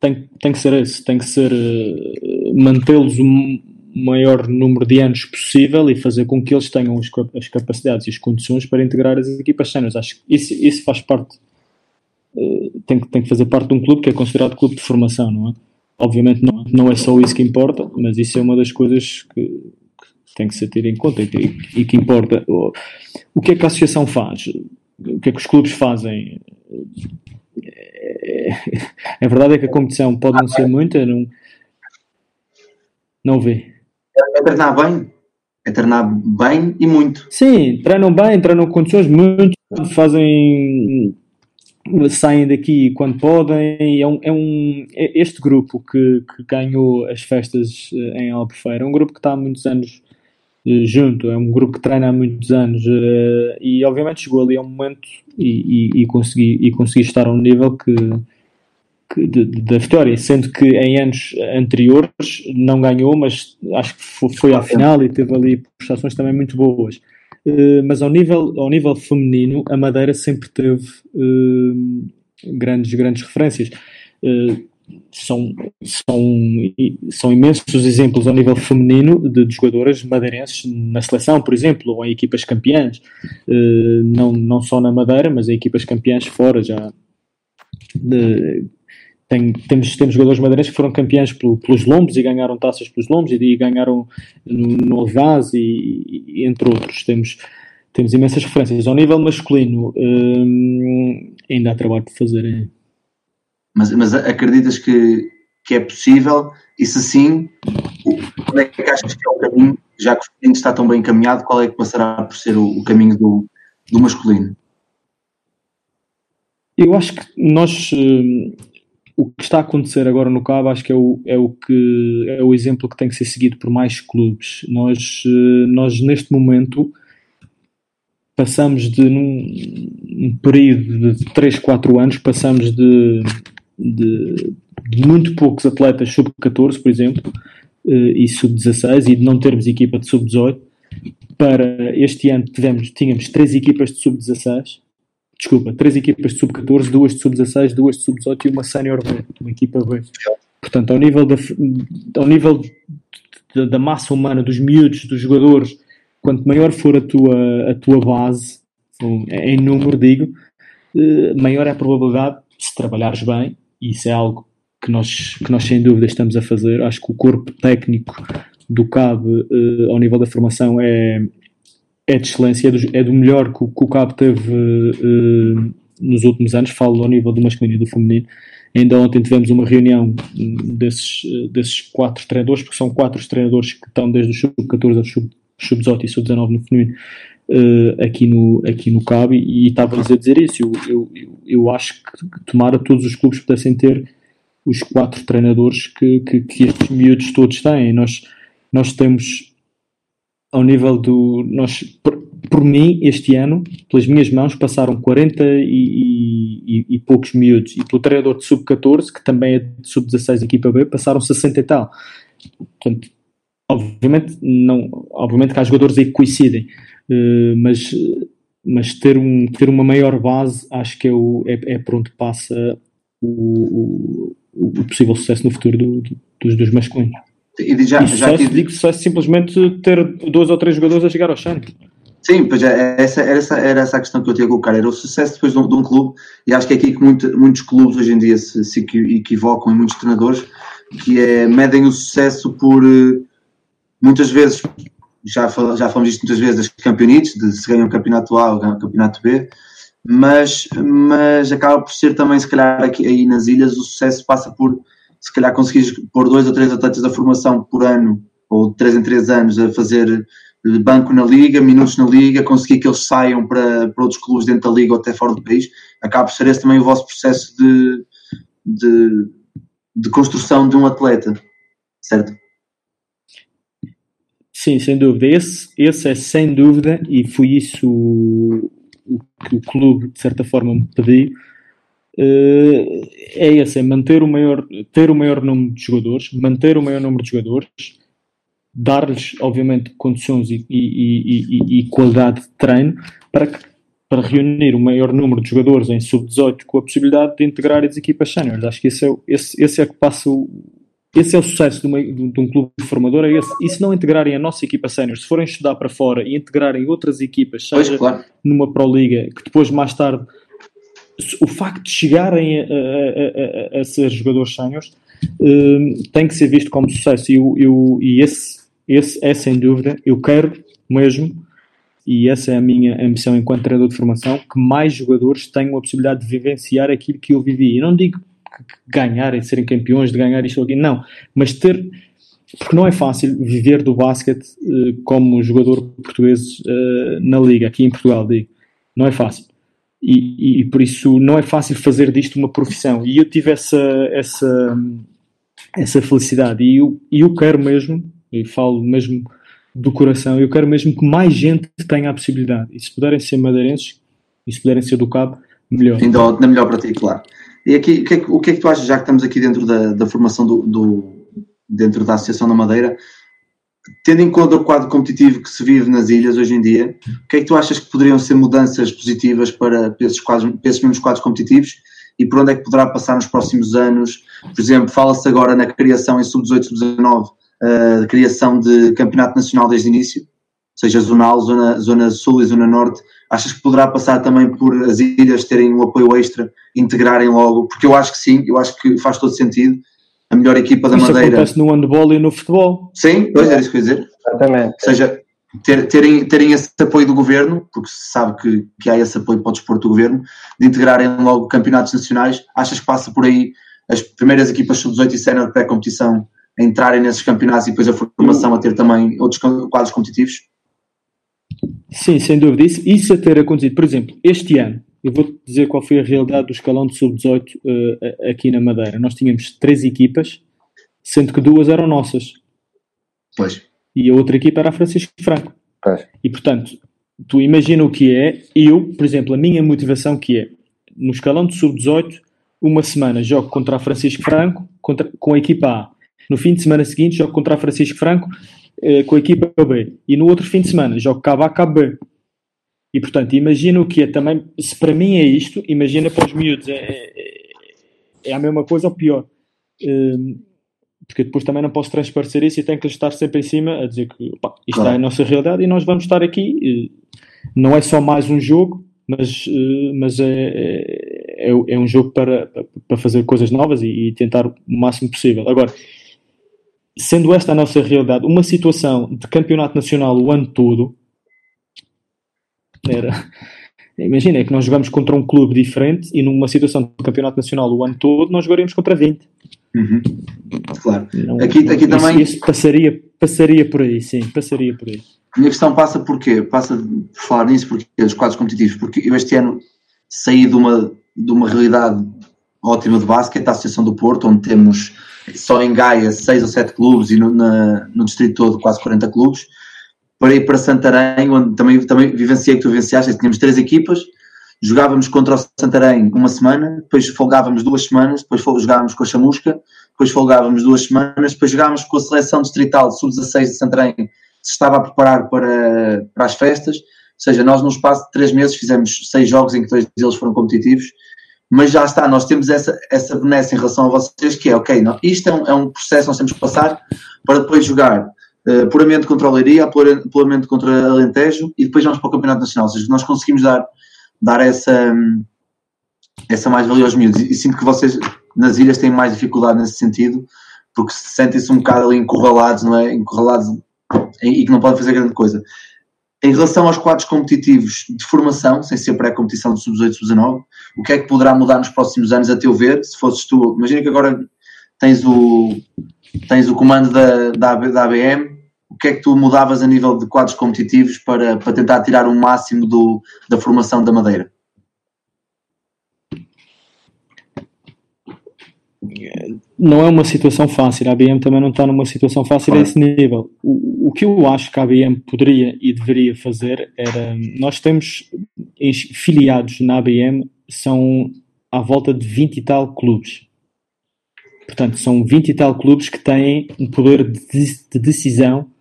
tem, tem que ser esse, tem que ser uh, mantê-los o maior número de anos possível e fazer com que eles tenham as, capacidades e as condições para integrar as equipas séniores. Acho que isso, isso faz parte, uh, tem, tem que fazer parte de um clube que é considerado clube de formação, não é? Obviamente não, não é só isso que importa, mas isso é uma das coisas que, que tem que ser ter em conta e que, e que importa. O, que é que a associação faz? O que é que os clubes fazem? É, a verdade é que a competição pode não ser muita, não, não vê. É treinar bem, é treinar bem e muito. Sim, treinam bem, treinam condições muito, fazem saem daqui quando podem. É um, é um, é este grupo que, que ganhou as festas eh, em Albufeira é um grupo que está há muitos anos eh, junto, é um grupo que treina há muitos anos uh, e obviamente chegou ali a um momento e, e, e, consegui, e consegui estar a um nível que, da vitória, sendo que em anos anteriores não ganhou, mas acho que foi, à final e teve ali prestações também muito boas. Uh, mas ao nível, ao nível feminino, a Madeira sempre teve uh, grandes, grandes referências. Uh, são, são, são imensos exemplos ao nível feminino de, de, jogadoras madeirenses na seleção, por exemplo, ou em equipas campeãs, não, não só na Madeira, mas em equipas campeãs fora já. De, tem, temos, temos jogadores madeirenses que foram campeões pelo, pelos lombos e ganharam taças pelos lombos e, e ganharam no, no e, e, entre outros. Temos, temos imensas referências. Ao nível masculino, hum, ainda há trabalho por fazer. Mas, mas acreditas que, que é possível? E se sim, qual é que achas que é o caminho? Já que o feminino está tão bem encaminhado, qual é que passará por ser o, o caminho do, do masculino? Eu acho que nós. O que está a acontecer agora no Cabo acho que é o, é o que é o exemplo que tem que ser seguido por mais clubes. Nós, hum, nós neste momento passamos de num período de 3, 4 anos, passamos de de, de muito poucos atletas sub-14, por exemplo, eh, e sub-16, e de não termos equipa de sub-18, para este ano tivemos, tínhamos três equipas de sub-16, desculpa, três equipas de sub-14, duas de sub-16, duas de sub-18 e uma senior B, uma equipa B. Portanto, ao nível, da, ao nível da, da massa humana, dos miúdos, dos jogadores, quanto maior for a tua, a tua base, em número, digo, eh, maior é a probabilidade, se trabalhares bem, e isso é algo que nós, que nós sem dúvida estamos a fazer. Acho que o corpo técnico do CAB uh, ao nível da formação é, é de excelência, é do, é do melhor que, que, o CAB teve uh, nos últimos anos, falo ao nível do masculino e do feminino. Ainda ontem tivemos uma reunião desses, desses quatro treinadores, porque são quatro os treinadores que estão desde o sub-14 ao sub-18 e sub-19 no feminino, uh, aqui, no, aqui no CAB e, e estava-lhes a dizer isso. Eu, eu, eu acho que tomara todos os clubes pudessem ter os quatro treinadores que, que, que estes miúdos todos têm. Nós, nós temos ao nível do. Nós, por, por, mim, este ano, pelas minhas mãos, passaram 40 e, e, e poucos miúdos. E pelo treinador de sub-14, que também é de sub-16 equipa B, passaram 60 e tal. Portanto, obviamente, não, obviamente que há jogadores aí que coincidem, uh, mas, mas ter, um, ter uma maior base acho que é, o, é, é por onde passa o, o, o possível sucesso no futuro do, do, dos, dos masculinos. E, já, e já digo sucesso simplesmente ter dois ou três jogadores a chegar ao chão. Sim, pois é, essa, era, essa, era essa a questão que eu tinha a colocar, era o sucesso depois de um, de um clube, e acho que é aqui que muito, muitos clubes hoje em dia se, se equivocam, e muitos treinadores, que é, medem o sucesso por, eh, muitas vezes, já, fal, já falamos isto muitas vezes, das campeonites, de se ganha um campeonato A ou um campeonato B, mas, mas acaba por ser também, se calhar, aqui aí nas ilhas, o sucesso passa por, se calhar, conseguires pôr dois ou três atletas da formação por ano, ou três em três anos, a fazer banco na liga, minutos na liga, conseguir que eles saiam para, para outros clubes dentro da liga ou até fora do país, acaba por ser esse também o vosso processo de, de, de construção de um atleta, certo? Sim, sem dúvida. Esse, esse é sem dúvida, e foi isso o que o clube, de certa forma, me pediu. Uh, é esse, é manter o maior, ter o maior número de jogadores, manter o maior número de jogadores, dar-lhes, obviamente, condições e, e, e, e, qualidade de treino para, que, para reunir o maior número de jogadores em sub-18 com a possibilidade de integrar as equipas séniores. Acho que esse é, esse, esse é que passa o, esse é o sucesso de, uma, de, um clube formador, é esse. E se não integrarem a nossa equipa sénior, se forem estudar para fora e integrarem outras equipas, seja pois, claro. numa Pro Liga, que depois mais tarde o facto de chegarem a, a, a, a ser jogadores séniores um, tem que ser visto como sucesso. E, eu, e esse esse é sem dúvida, eu quero mesmo, e essa é a minha ambição enquanto treinador de formação, que mais jogadores tenham a possibilidade de vivenciar aquilo que eu vivi. E não digo ganharem, serem campeões, de ganhar isto ou aquilo, não, mas ter, porque não é fácil viver do basquete uh, como jogador português uh, na Liga, aqui em Portugal, digo, não é fácil. E, e, por isso não é fácil fazer disto uma profissão. E eu tive essa, essa, essa felicidade. E eu, eu quero mesmo, e falo mesmo do coração, eu quero mesmo que mais gente tenha a possibilidade. E se puderem ser madeirenses, e se puderem ser do Cabo, melhor. Ainda, ainda melhor para ti, claro. E aqui, o que, é, o que é que tu achas, já que estamos aqui dentro da, da formação do, do, dentro da Associação da Madeira, tendo em conta o quadro competitivo que se vive nas ilhas hoje em dia, o que é que tu achas que poderiam ser mudanças positivas para, para, esses, quadros, para esses mesmos quadros competitivos e por onde é que poderá passar nos próximos anos? Por exemplo, fala-se agora na criação em sub-18, sub-19 uh, criação de campeonato nacional desde o início, seja zonal, zona, zona sul e zona norte, achas que poderá passar também por as ilhas terem um apoio extra, integrarem logo? Porque eu acho que sim, eu acho que faz todo sentido. A melhor equipa da isso Madeira. acontece no handball e no futebol. Sim, pois era isso que eu ia dizer. Exatamente. Ou seja, ter, terem, terem esse apoio do governo, porque se sabe que, que há esse apoio para o desporto do governo, de integrarem logo campeonatos nacionais, achas que passa por aí as primeiras equipas sub-18 e sénior pré-competição a entrarem nesses campeonatos e depois a formação a ter também outros quadros competitivos? Sim, sem dúvida. Isso, isso a ter acontecido. Por exemplo, este ano, eu vou dizer qual foi a realidade do escalão de sub-18 uh, aqui na Madeira. Nós tínhamos três equipas, sendo que duas eram nossas. Pois. E a outra equipa era a Francisco Franco. Pois. E portanto, tu imagina o que é, eu, por exemplo, a minha motivação que é, no escalão de sub-18, uma semana jogo contra a Francisco Franco contra, com a equipa A. No fim de semana seguinte jogo contra a Francisco Franco eh, com a equipa B. E no outro fim de semana jogo Cabo A, Cabo B. E portanto, imagina o que é também, se para mim é isto, imagina para os miúdos, é, é, é a mesma coisa ou pior. Um, porque depois também não posso transparecer isso e tenho que estar sempre em cima a dizer que opa, isto claro. é a nossa realidade e nós vamos estar aqui. Não é só mais um jogo, mas, mas é, é, é um jogo para, para fazer coisas novas e, e tentar o máximo possível. Agora, sendo esta a nossa realidade, uma situação de campeonato nacional o ano todo, era. Imagina, é que nós jogamos contra um clube diferente e numa situação de campeonato nacional o ano todo nós jogaríamos contra 20. Uhum. Claro. Não, aqui, aqui isso, também. Isso passaria, passaria por aí, sim, passaria por aí. A minha questão passa por quê? Passa por falar nisso, porque os quadros competitivos, porque eu este ano saí de uma, de uma realidade ótima de basquete, a Associação do Porto, onde temos só em Gaia 6 ou 7 clubes e no, na, no distrito todo quase 40 clubes, para ir para Santarém, onde também, também vivenciei que tu vivenciaste, tínhamos três equipas, jogávamos contra o Santarém uma semana, depois folgávamos duas semanas, depois jogávamos com a Chamusca, depois folgávamos duas semanas, depois jogávamos com a seleção distrital sub-16 de Santarém, se estava a preparar para, para as festas, ou seja, nós no espaço de três meses fizemos seis jogos em que dois deles foram competitivos, mas já está, nós temos essa, essa benesse em relação a vocês, que é, ok, não, isto é um, é um processo que nós temos que passar para depois jogar uh, puramente contra o Leiria, puramente contra Alentejo e depois vamos para o Campeonato Nacional, ou seja, nós conseguimos dar, dar essa, essa mais-valia aos miúdos e, e sinto que vocês nas ilhas têm mais dificuldade nesse sentido, porque sentem-se um bocado ali encurralados, não é? Encurralados e, e que não podem fazer grande coisa. em relação aos quadros competitivos de formação, sem ser pré-competição de sub-18, sub-19, o que é que poderá mudar nos próximos anos, a teu ver? Se fosses tu, imagina que agora tens o, tens o comando da, da, da ABM, o que é que tu mudavas a nível de quadros competitivos para, para tentar tirar o máximo do, da formação da Madeira? não é uma situação fácil. A ABM também não está numa situação fácil claro. a esse nível. O, o que eu acho que a ABM poderia e deveria fazer era. Nós temos filiados na ABM, são à volta de 20 e tal clubes. Portanto, são 20 e tal clubes que têm um poder de, de decisão um,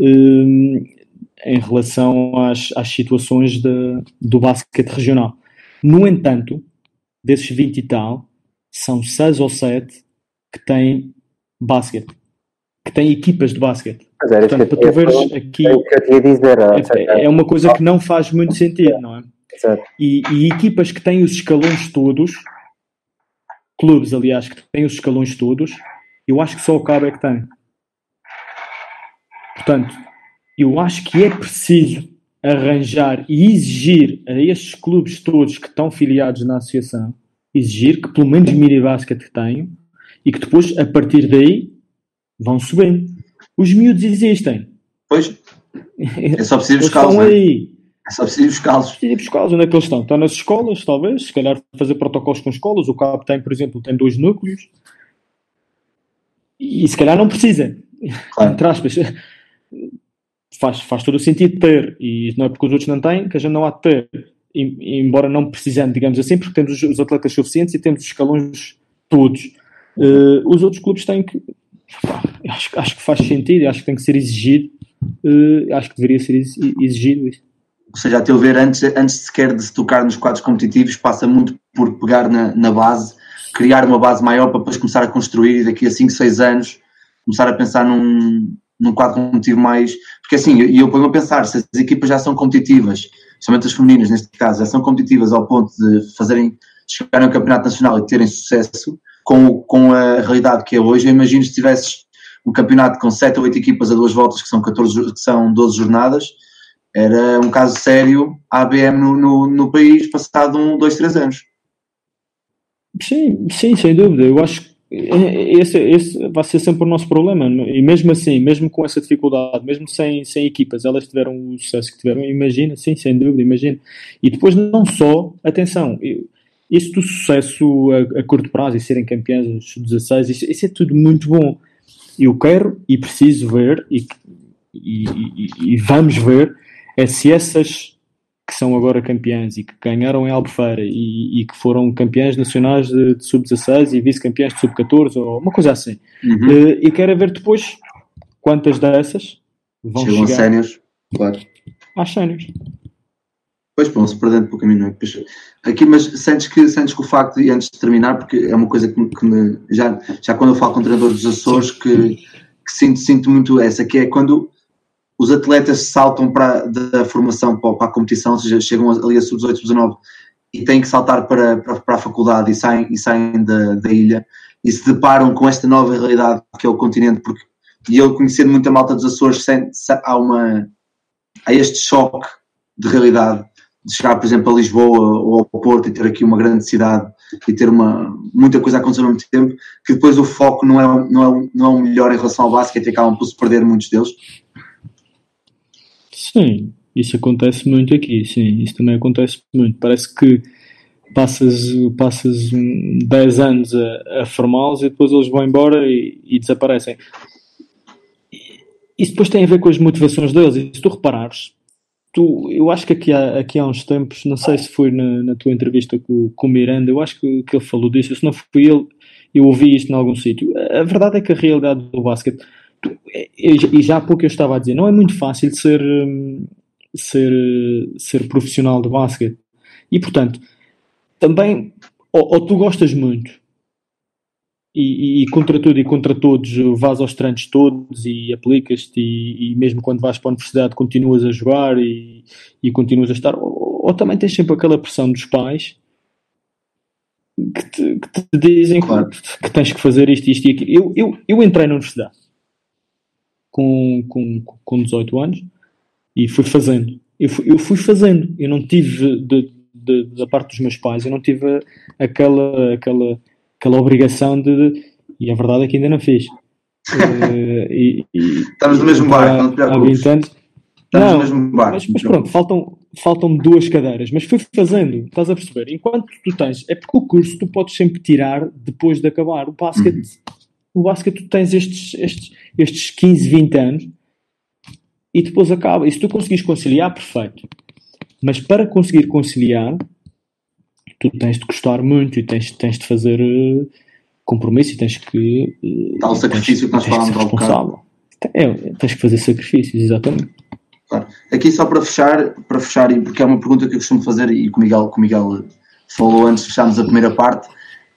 em relação às, às situações de, do basquete regional. No entanto, desses 20 e tal, são 6 ou 7 que têm basquete, que têm equipas de basquete. Portanto, para tu veres aqui, é, é uma coisa que não faz muito sentido, não é? E, e, equipas que têm os escalões todos, clubes, aliás, que têm os escalões todos, eu acho que só o Cabo é que tem. Portanto, eu acho que é preciso arranjar e exigir a estes clubes todos que estão filiados na associação, exigir que pelo menos mini basquete tenham e que depois, a partir daí, vão subindo. Os miúdos existem. Pois. É só preciso buscá-los. Estão é? aí. É só preciso buscá-los. Preciso buscá-los. Onde é que eles estão? Estão nas escolas, talvez. Se calhar fazer protocolos com escolas. O CAP tem, por exemplo, tem dois núcleos. E se calhar não precisa. Claro. Entre aspas. Faz, faz todo o sentido ter. E não é porque os outros não têm que a gente não há de ter. E, embora não precisando, digamos assim, porque temos os, os atletas suficientes e temos os escalões todos. Uh, os outros clubes têm que. Acho, acho que faz sentido, acho que tem que ser exigido. Uh, acho que deveria ser exigido isso. Ou seja, a teu ver, antes, antes sequer de se tocar nos quadros competitivos, passa muito por pegar na, na base, criar uma base maior para depois começar a construir e daqui a 5, 6 anos começar a pensar num, num quadro competitivo mais. Porque assim, e eu, eu ponho a pensar, se as equipas já são competitivas, somente as femininas neste caso, já são competitivas ao ponto de fazerem chegarem ao campeonato nacional e terem sucesso, com, com a realidade que é hoje, eu imagino se tivesses um campeonato com 7 ou 8 equipas a duas voltas, que são, 14, que são 12 jornadas, era um caso sério a ABM no, no, no país passado um, dois, três anos. Sim, sim, sem dúvida. Eu acho que esse, esse vai ser sempre o nosso problema. E mesmo assim, mesmo com essa dificuldade, mesmo sem, sem equipas, elas tiveram o sucesso que tiveram. Imagina, sim, sem dúvida, imagina. E depois, não só, atenção, isso do sucesso a, a curto prazo e serem campeões dos 16, isso, isso, é tudo muito bom. Eu quero e preciso ver, e, e, e, e vamos ver, é se essas que são agora campeãs e que ganharam em Albufeira e, e que foram campeãs nacionais de, de sub-16 e vice-campeãs de sub-14 ou uma coisa assim. Uhum. Uh, e quero ver depois quantas dessas vão Chegam chegar sénios, claro. às sénios. Pois vão-se perdendo pelo caminho. É? Aqui, mas sentes que, sentes que o facto, e antes de terminar, porque é uma coisa que, que me, já, já quando eu falo com treinadores dos Açores, que, que, sinto, sinto muito essa, que é quando os atletas saltam para, da formação para, para a competição, ou seja, chegam ali a sub-18, sub-19 e têm que saltar para, para, para, a faculdade e saem, e saem da, da ilha e se deparam com esta nova realidade que é o continente, porque e eu conhecendo muita malta dos Açores, sente, há, uma, há este choque de realidade de chegar, por exemplo, a Lisboa ou ao Porto e ter aqui uma grande cidade e ter uma, muita coisa a acontecer ao mesmo tempo, que depois o foco não é, não é, não é o melhor em relação ao basquete e acabam por se perder muitos deles? Sim, isso acontece muito aqui, sim, isso também acontece muito. Parece que passas, passas 10 anos a, a formá-los e depois eles vão embora e, e desaparecem. Isso depois tem a ver com as motivações deles, e se tu reparares, tu, eu acho que aqui há, aqui há uns tempos, não sei se foi na, na tua entrevista com, com o Miranda, eu acho que, que ele falou disso, se não foi ele, eu ouvi isto em algum sítio. A verdade é que a realidade do basquete, e já há pouco eu estava a dizer, não é muito fácil ser, hum, ser, ser profissional de basquete. E portanto, também, ou, ou tu gostas muito e, e, contra tudo e contra todos vais aos treinos todos e aplicas-te e, e, mesmo quando vais para a universidade continuas a jogar e, e continuas a estar ou, ou, também tens sempre aquela pressão dos pais que te, que te dizem claro. que, que, tens que fazer isto, isto e aquilo eu, eu, eu entrei na universidade com, com, com 18 anos E fui fazendo. Eu fui, eu fui fazendo. Eu não tive, de, de, da parte dos meus pais, eu não tive aquela, aquela, aquela obrigação de. E a verdade é que ainda não fiz. uh, e, e, Estamos no mesmo barco, não te preocupes. Há 20 anos. Estamos não, no mesmo barco. Mas, mas pronto, faltam, faltam duas cadeiras, mas fui fazendo, estás a perceber? Enquanto tu tens, é porque o curso tu podes sempre tirar depois de acabar. O basquete, uhum. O basquete tu tens estes, estes, estes 15, 20 anos e depois acaba. E se tu conseguires conciliar, perfeito. Mas para conseguir conciliar, tu tens de gostar muito e tens, tens de fazer uh, compromisso e tens que. Uh, Tal sacrifício tens, que nós ao bocado. É, tens que fazer sacrifícios, exatamente. Claro. Aqui só para fechar, para fechar, porque é uma pergunta que eu costumo fazer e que o Miguel, que o Miguel falou antes de fecharmos a primeira parte,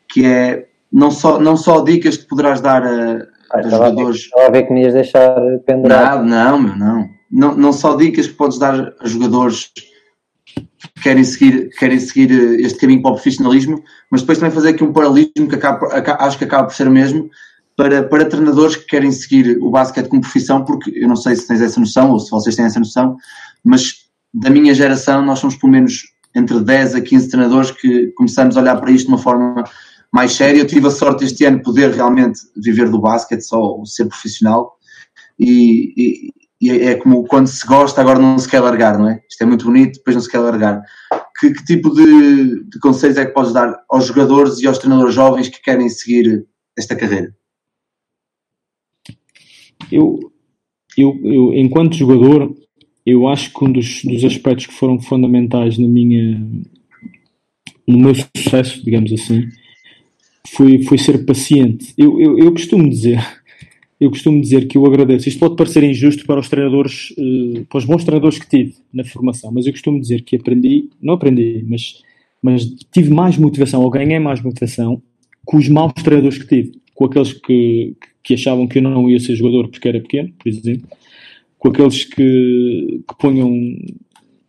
que é não só, não só dicas que poderás dar a, ah, jogadores. Estava a ver que me ias deixar pendurado. Não, não, meu, não. não. Não só dicas que podes dar a jogadores que querem seguir, querem seguir este caminho para o profissionalismo, mas depois também fazer aqui um paralelismo que acaba, acho que acaba por ser o mesmo para, para treinadores que querem seguir o basquete como profissão, porque eu não sei se tens essa noção ou se vocês têm essa noção, mas da minha geração nós somos pelo menos entre 10 a 15 treinadores que começamos a olhar para isto de uma forma mais séria. Eu tive a sorte este ano de poder realmente viver do basquete, só ser profissional. E, e, e, é como quando se gosta, agora não se quer largar, não é? Isto é muito bonito, depois não se quer largar. Que, que tipo de, de conselhos é que podes dar aos jogadores e aos treinadores jovens que querem seguir esta carreira? Eu, eu, eu enquanto jogador, eu acho que um dos, dos aspectos que foram fundamentais na minha, no meu sucesso, digamos assim, foi, foi ser paciente. Eu, eu, eu costumo dizer, eu costumo dizer que eu agradeço. Isto pode parecer injusto para os treinadores, uh, para os bons treinadores que tive na formação, mas eu costumo dizer que aprendi, não aprendi, mas, mas tive mais motivação, ou ganhei mais motivação com os maus treinadores que tive, com aqueles que, que achavam que eu não ia ser jogador porque era pequeno, por exemplo, com aqueles que, que ponham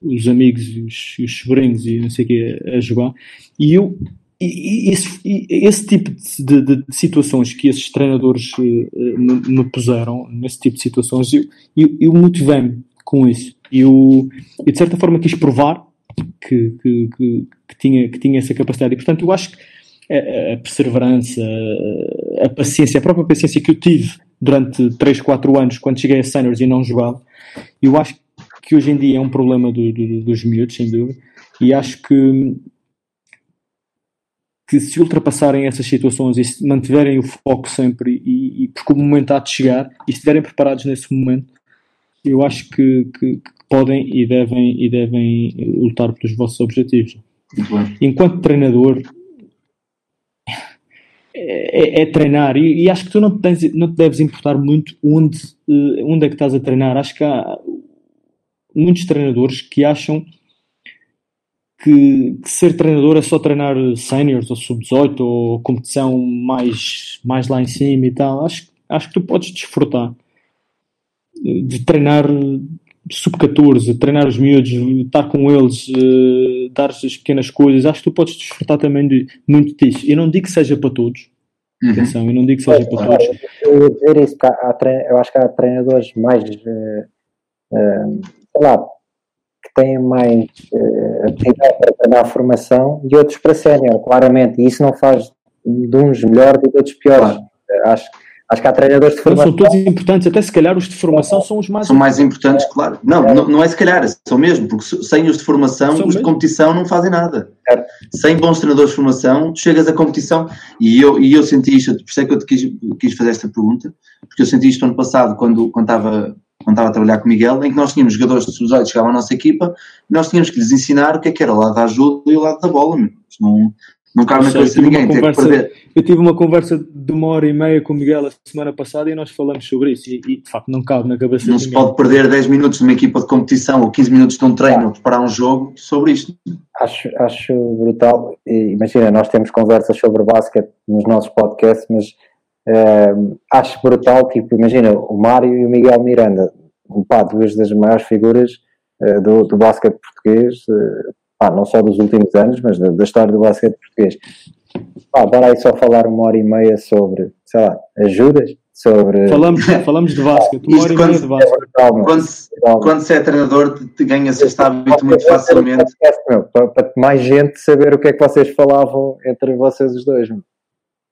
os amigos e os, os sobrinhos e não sei o que a jogar, e eu e, esse, esse, tipo de, de, de, situações que esses treinadores uh, me, me, puseram, nesse tipo de situações, eu, eu, eu motivei-me com isso. Eu, eu, de certa forma, quis provar que, que, que, que, tinha, que tinha essa capacidade. E, portanto, eu acho que a, a perseverança, a, a paciência, a própria paciência que eu tive durante 3, 4 anos, quando cheguei a seniors e não jogava, eu acho que hoje em dia é um problema do, do, dos miúdos, sem dúvida, e acho que que se ultrapassarem essas situações e se mantiverem o foco sempre e, e porque o momento há de chegar e estiverem preparados nesse momento, eu acho que, que, que podem e devem, e devem lutar pelos vossos objetivos. Enquanto treinador, é, é, treinar e, e, acho que tu não, tens, não te deves importar muito onde, eh, onde é que estás a treinar. Acho que há muitos treinadores que acham que, que, ser treinador é só treinar séniores ou sub-18 ou competição mais, mais lá em cima e tal. Acho, acho que tu podes desfrutar de treinar sub-14, treinar os miúdos, estar com eles, uh, dar as pequenas coisas. Acho que tu podes desfrutar também de, muito disso. Eu não digo que seja para todos. Uhum. Atenção, eu não digo que seja para todos. Eu ia dizer isso, há, eu acho que há treinadores mais, uh, uh, sei lá, têm mais uh, aptidão para treinar a formação e outros para sénior, claramente. E isso não faz de uns melhores e de outros piores. Claro. Acho, acho que há treinadores de formação. Não, são todos importantes, até se calhar os de formação são os mais São mais importantes, claro. Não, é. não, não é se calhar, são mesmo, porque sem os de formação, são os mesmo. de competição não fazem nada. É. Sem bons treinadores de formação, tu chegas à competição e eu, e eu senti isto, por isso é que eu te quis, quis fazer esta pergunta, porque eu senti isto ano passado, quando, quando estava quando estava a trabalhar com o Miguel, em que nós tínhamos jogadores de sub que chegavam à nossa equipa e nós tínhamos que lhes ensinar o que é que era o lado da ajuda e o lado da bola. Não, não cabe na cabeça de ninguém. Conversa, eu tive uma conversa de uma hora e meia com o Miguel a semana passada e nós falamos sobre isso e, e de facto não cabe na cabeça Não se ninguém. pode perder 10 minutos numa equipa de competição ou 15 minutos de um treino ou preparar um jogo sobre isto. Acho, acho brutal. Imagina, nós temos conversas sobre basquete nos nossos podcasts, mas Uh, acho brutal, tipo, imagina, o Mário e o Miguel Miranda, pá, duas das maiores figuras uh, do, do basquete português, uh, pá, não só dos últimos anos, mas da, da, história do basquete português. Ah, bora aí só falar uma hora e meia sobre, sei lá, ajudas, sobre... Falamos, falamos de basquete, uma hora e meia de basquete. Quando, se, quando se é treinador, ganha-se este hábito muito facilmente. Para, para mais gente saber o que é que vocês falavam entre vocês os dois. Meu.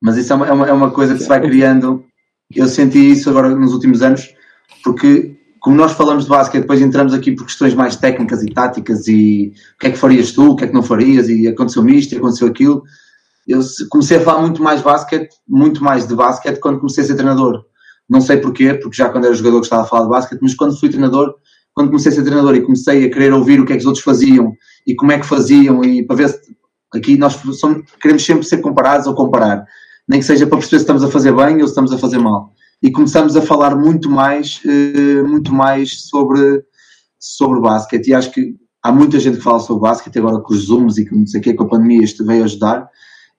Mas isso é uma, é uma, é uma coisa que se vai criando. Eu senti isso agora nos últimos anos, porque como nós falamos de basquete, depois entramos aqui por questões mais técnicas e táticas e o que é que farias tu, o que é que não farias, e aconteceu-me isto, e aconteceu aquilo. Eu comecei a falar muito mais basquete, muito mais de basquete quando comecei a ser treinador. Não sei porquê, porque já quando era jogador gostava de falar de basquete, mas quando fui treinador, quando comecei a ser treinador e comecei a querer ouvir o que é que os outros faziam e como é que faziam e para ver se aqui nós somos, queremos sempre ser comparados ou comparar, nem que seja para perceber se estamos a fazer bem ou se estamos a fazer mal e começamos a falar muito mais, uh, muito mais sobre, sobre basquete. E acho que há muita gente que fala sobre basquete agora com os Zooms e com não sei o que, com a pandemia isto veio ajudar.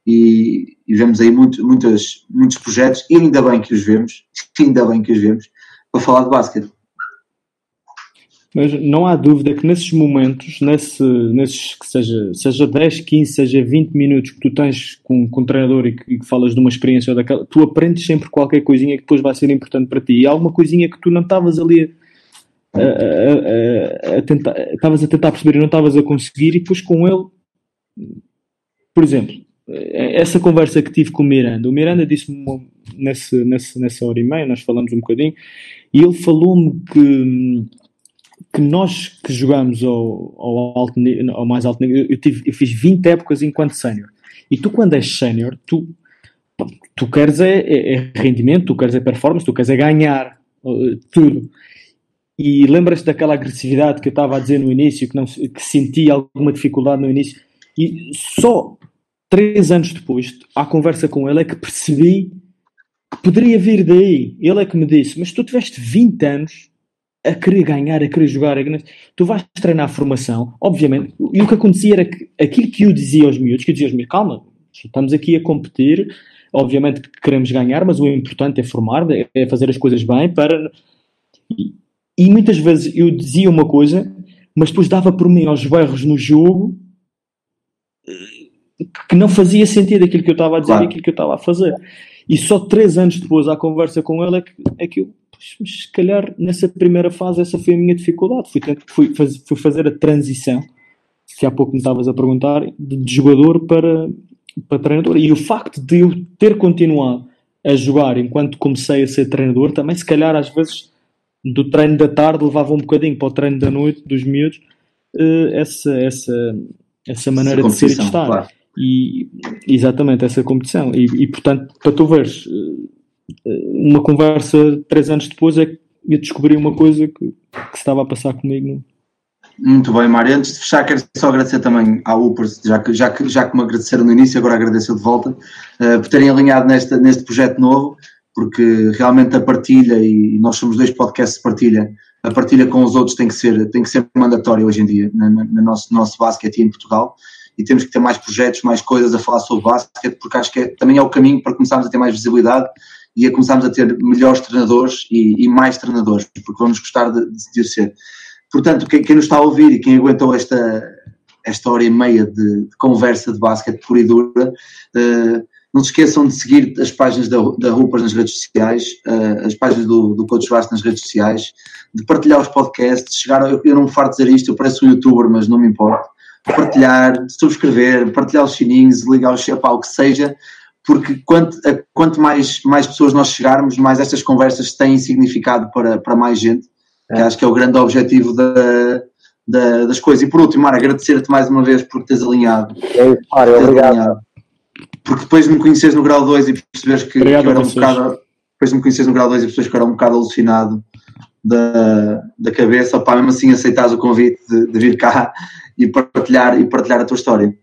E, e, vemos aí muito, muitas, muitos projetos, e ainda bem que os vemos, ainda bem que os vemos, para falar de basquete. Mas não há dúvida que nesses momentos, nesse, nesses que seja, seja 10, 15, seja 20 minutos que tu tens com, com o treinador e que, e que falas de uma experiência daquela, tu aprendes sempre qualquer coisinha que depois vai ser importante para ti. E alguma coisinha que tu não estavas ali a, a, a, a tentar, estavas a tentar perceber e não estavas a conseguir, e depois com ele, por exemplo, essa conversa que tive com o Miranda, o Miranda disse-me nessa, nessa, nessa hora e meia, nós falamos um bocadinho, e ele falou-me que que nós que jogamos ao, ao, alto, ao mais alto nível, eu, tive, eu fiz 20 épocas enquanto sénior. E tu, quando és sénior, tu, tu queres é, é, é, rendimento, tu queres é performance, tu queres é ganhar uh, tudo. E lembras-te daquela agressividade que eu estava a dizer no início, que, não, que senti alguma dificuldade no início, e só três anos depois, à conversa com ele, é que percebi que poderia vir daí. Ele é que me disse: Mas tu tiveste 20 anos a querer ganhar, a querer jogar, a tu vais treinar a formação, obviamente, e o que acontecia era que aquilo que eu dizia aos miúdos, que eu dizia aos miúdos, calma, estamos aqui a competir, obviamente que queremos ganhar, mas o importante é formar, é fazer as coisas bem para... E, e muitas vezes eu dizia uma coisa, mas depois dava por mim aos berros no jogo eh, que não fazia sentido aquilo que eu estava a dizer claro. e aquilo que eu estava a fazer. E só três anos depois, à conversa com ele, é que, é que eu pois, se calhar nessa primeira fase essa foi a minha dificuldade. Fui, fui, faz, fui fazer a transição, que há pouco me estavas a perguntar, de, de jogador para, para treinador. E o facto de eu ter continuado a jogar enquanto comecei a ser treinador, também se calhar às vezes do treino da tarde levava um bocadinho para o treino da noite dos miúdos uh, essa, essa, essa maneira essa de ser e de estar. Claro. E, exatamente, essa competição. E, e portanto, para tu veres, uh, uma conversa três anos depois é que eu descobri uma coisa que, que estava a passar comigo. Muito bem, Mário. Antes de fechar, quero só agradecer também à Upers, já que, já que, já que me agradeceram no início, agora agradeço de volta, uh, por terem alinhado neste, neste projeto novo, porque realmente a partilha, e nós somos dois podcasts de partilha, a partilha com os outros tem que ser, tem que ser mandatória hoje em dia, no, no nosso, nosso basquete em Portugal, e temos que ter mais projetos, mais coisas a falar sobre basquete, porque acho que é, também é o caminho para começarmos a ter mais visibilidade e a começarmos a ter melhores treinadores e, e mais treinadores, porque vamos gostar de, de ser. Portanto, quem, quem, nos está a ouvir e quem aguentou esta, esta hora e meia de, de conversa de basquete pura e dura, uh, não se esqueçam de seguir as páginas da, da Rupas nas redes sociais, uh, as páginas do, do Coach Vast nas redes sociais, de partilhar os podcasts, de chegar, eu, eu não me farto dizer isto, eu pareço um youtuber, mas não me importa, partilhar, subscrever, partilhar os sininhos, ligar o chapéu, o que seja, porque quanto, quanto mais, mais pessoas nós chegarmos, mais estas conversas têm significado para, para mais gente, é. que acho que é o grande objetivo da, da, das coisas. E por último, Mara, agradecer-te mais uma vez por teres alinhado. É isso, Mário, obrigado. Alinhado. Porque depois de me conheceres no grau 2 e perceberes que, que eu era um bocado. Depois de me conheceres no grau 2 e perceberes que eu era um bocado alucinado da, da cabeça, pá, mesmo assim aceitares o convite de, de vir cá e partilhar, e partilhar a tua história.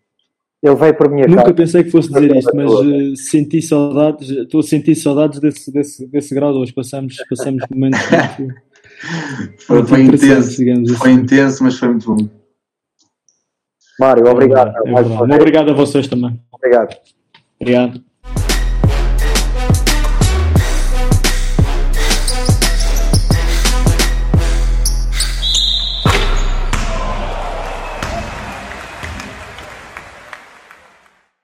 Ele veio por minha Nunca casa. pensei que fosse dizer isto, mas uh, senti saudades, estou a sentir saudades desse, desse, desse grau hoje. Passamos, passamos momentos muito, foi, muito foi intenso, digamos Foi assim. intenso, mas foi muito bom. Mário, obrigado. É, é obrigado a vocês também. Obrigado. Obrigado.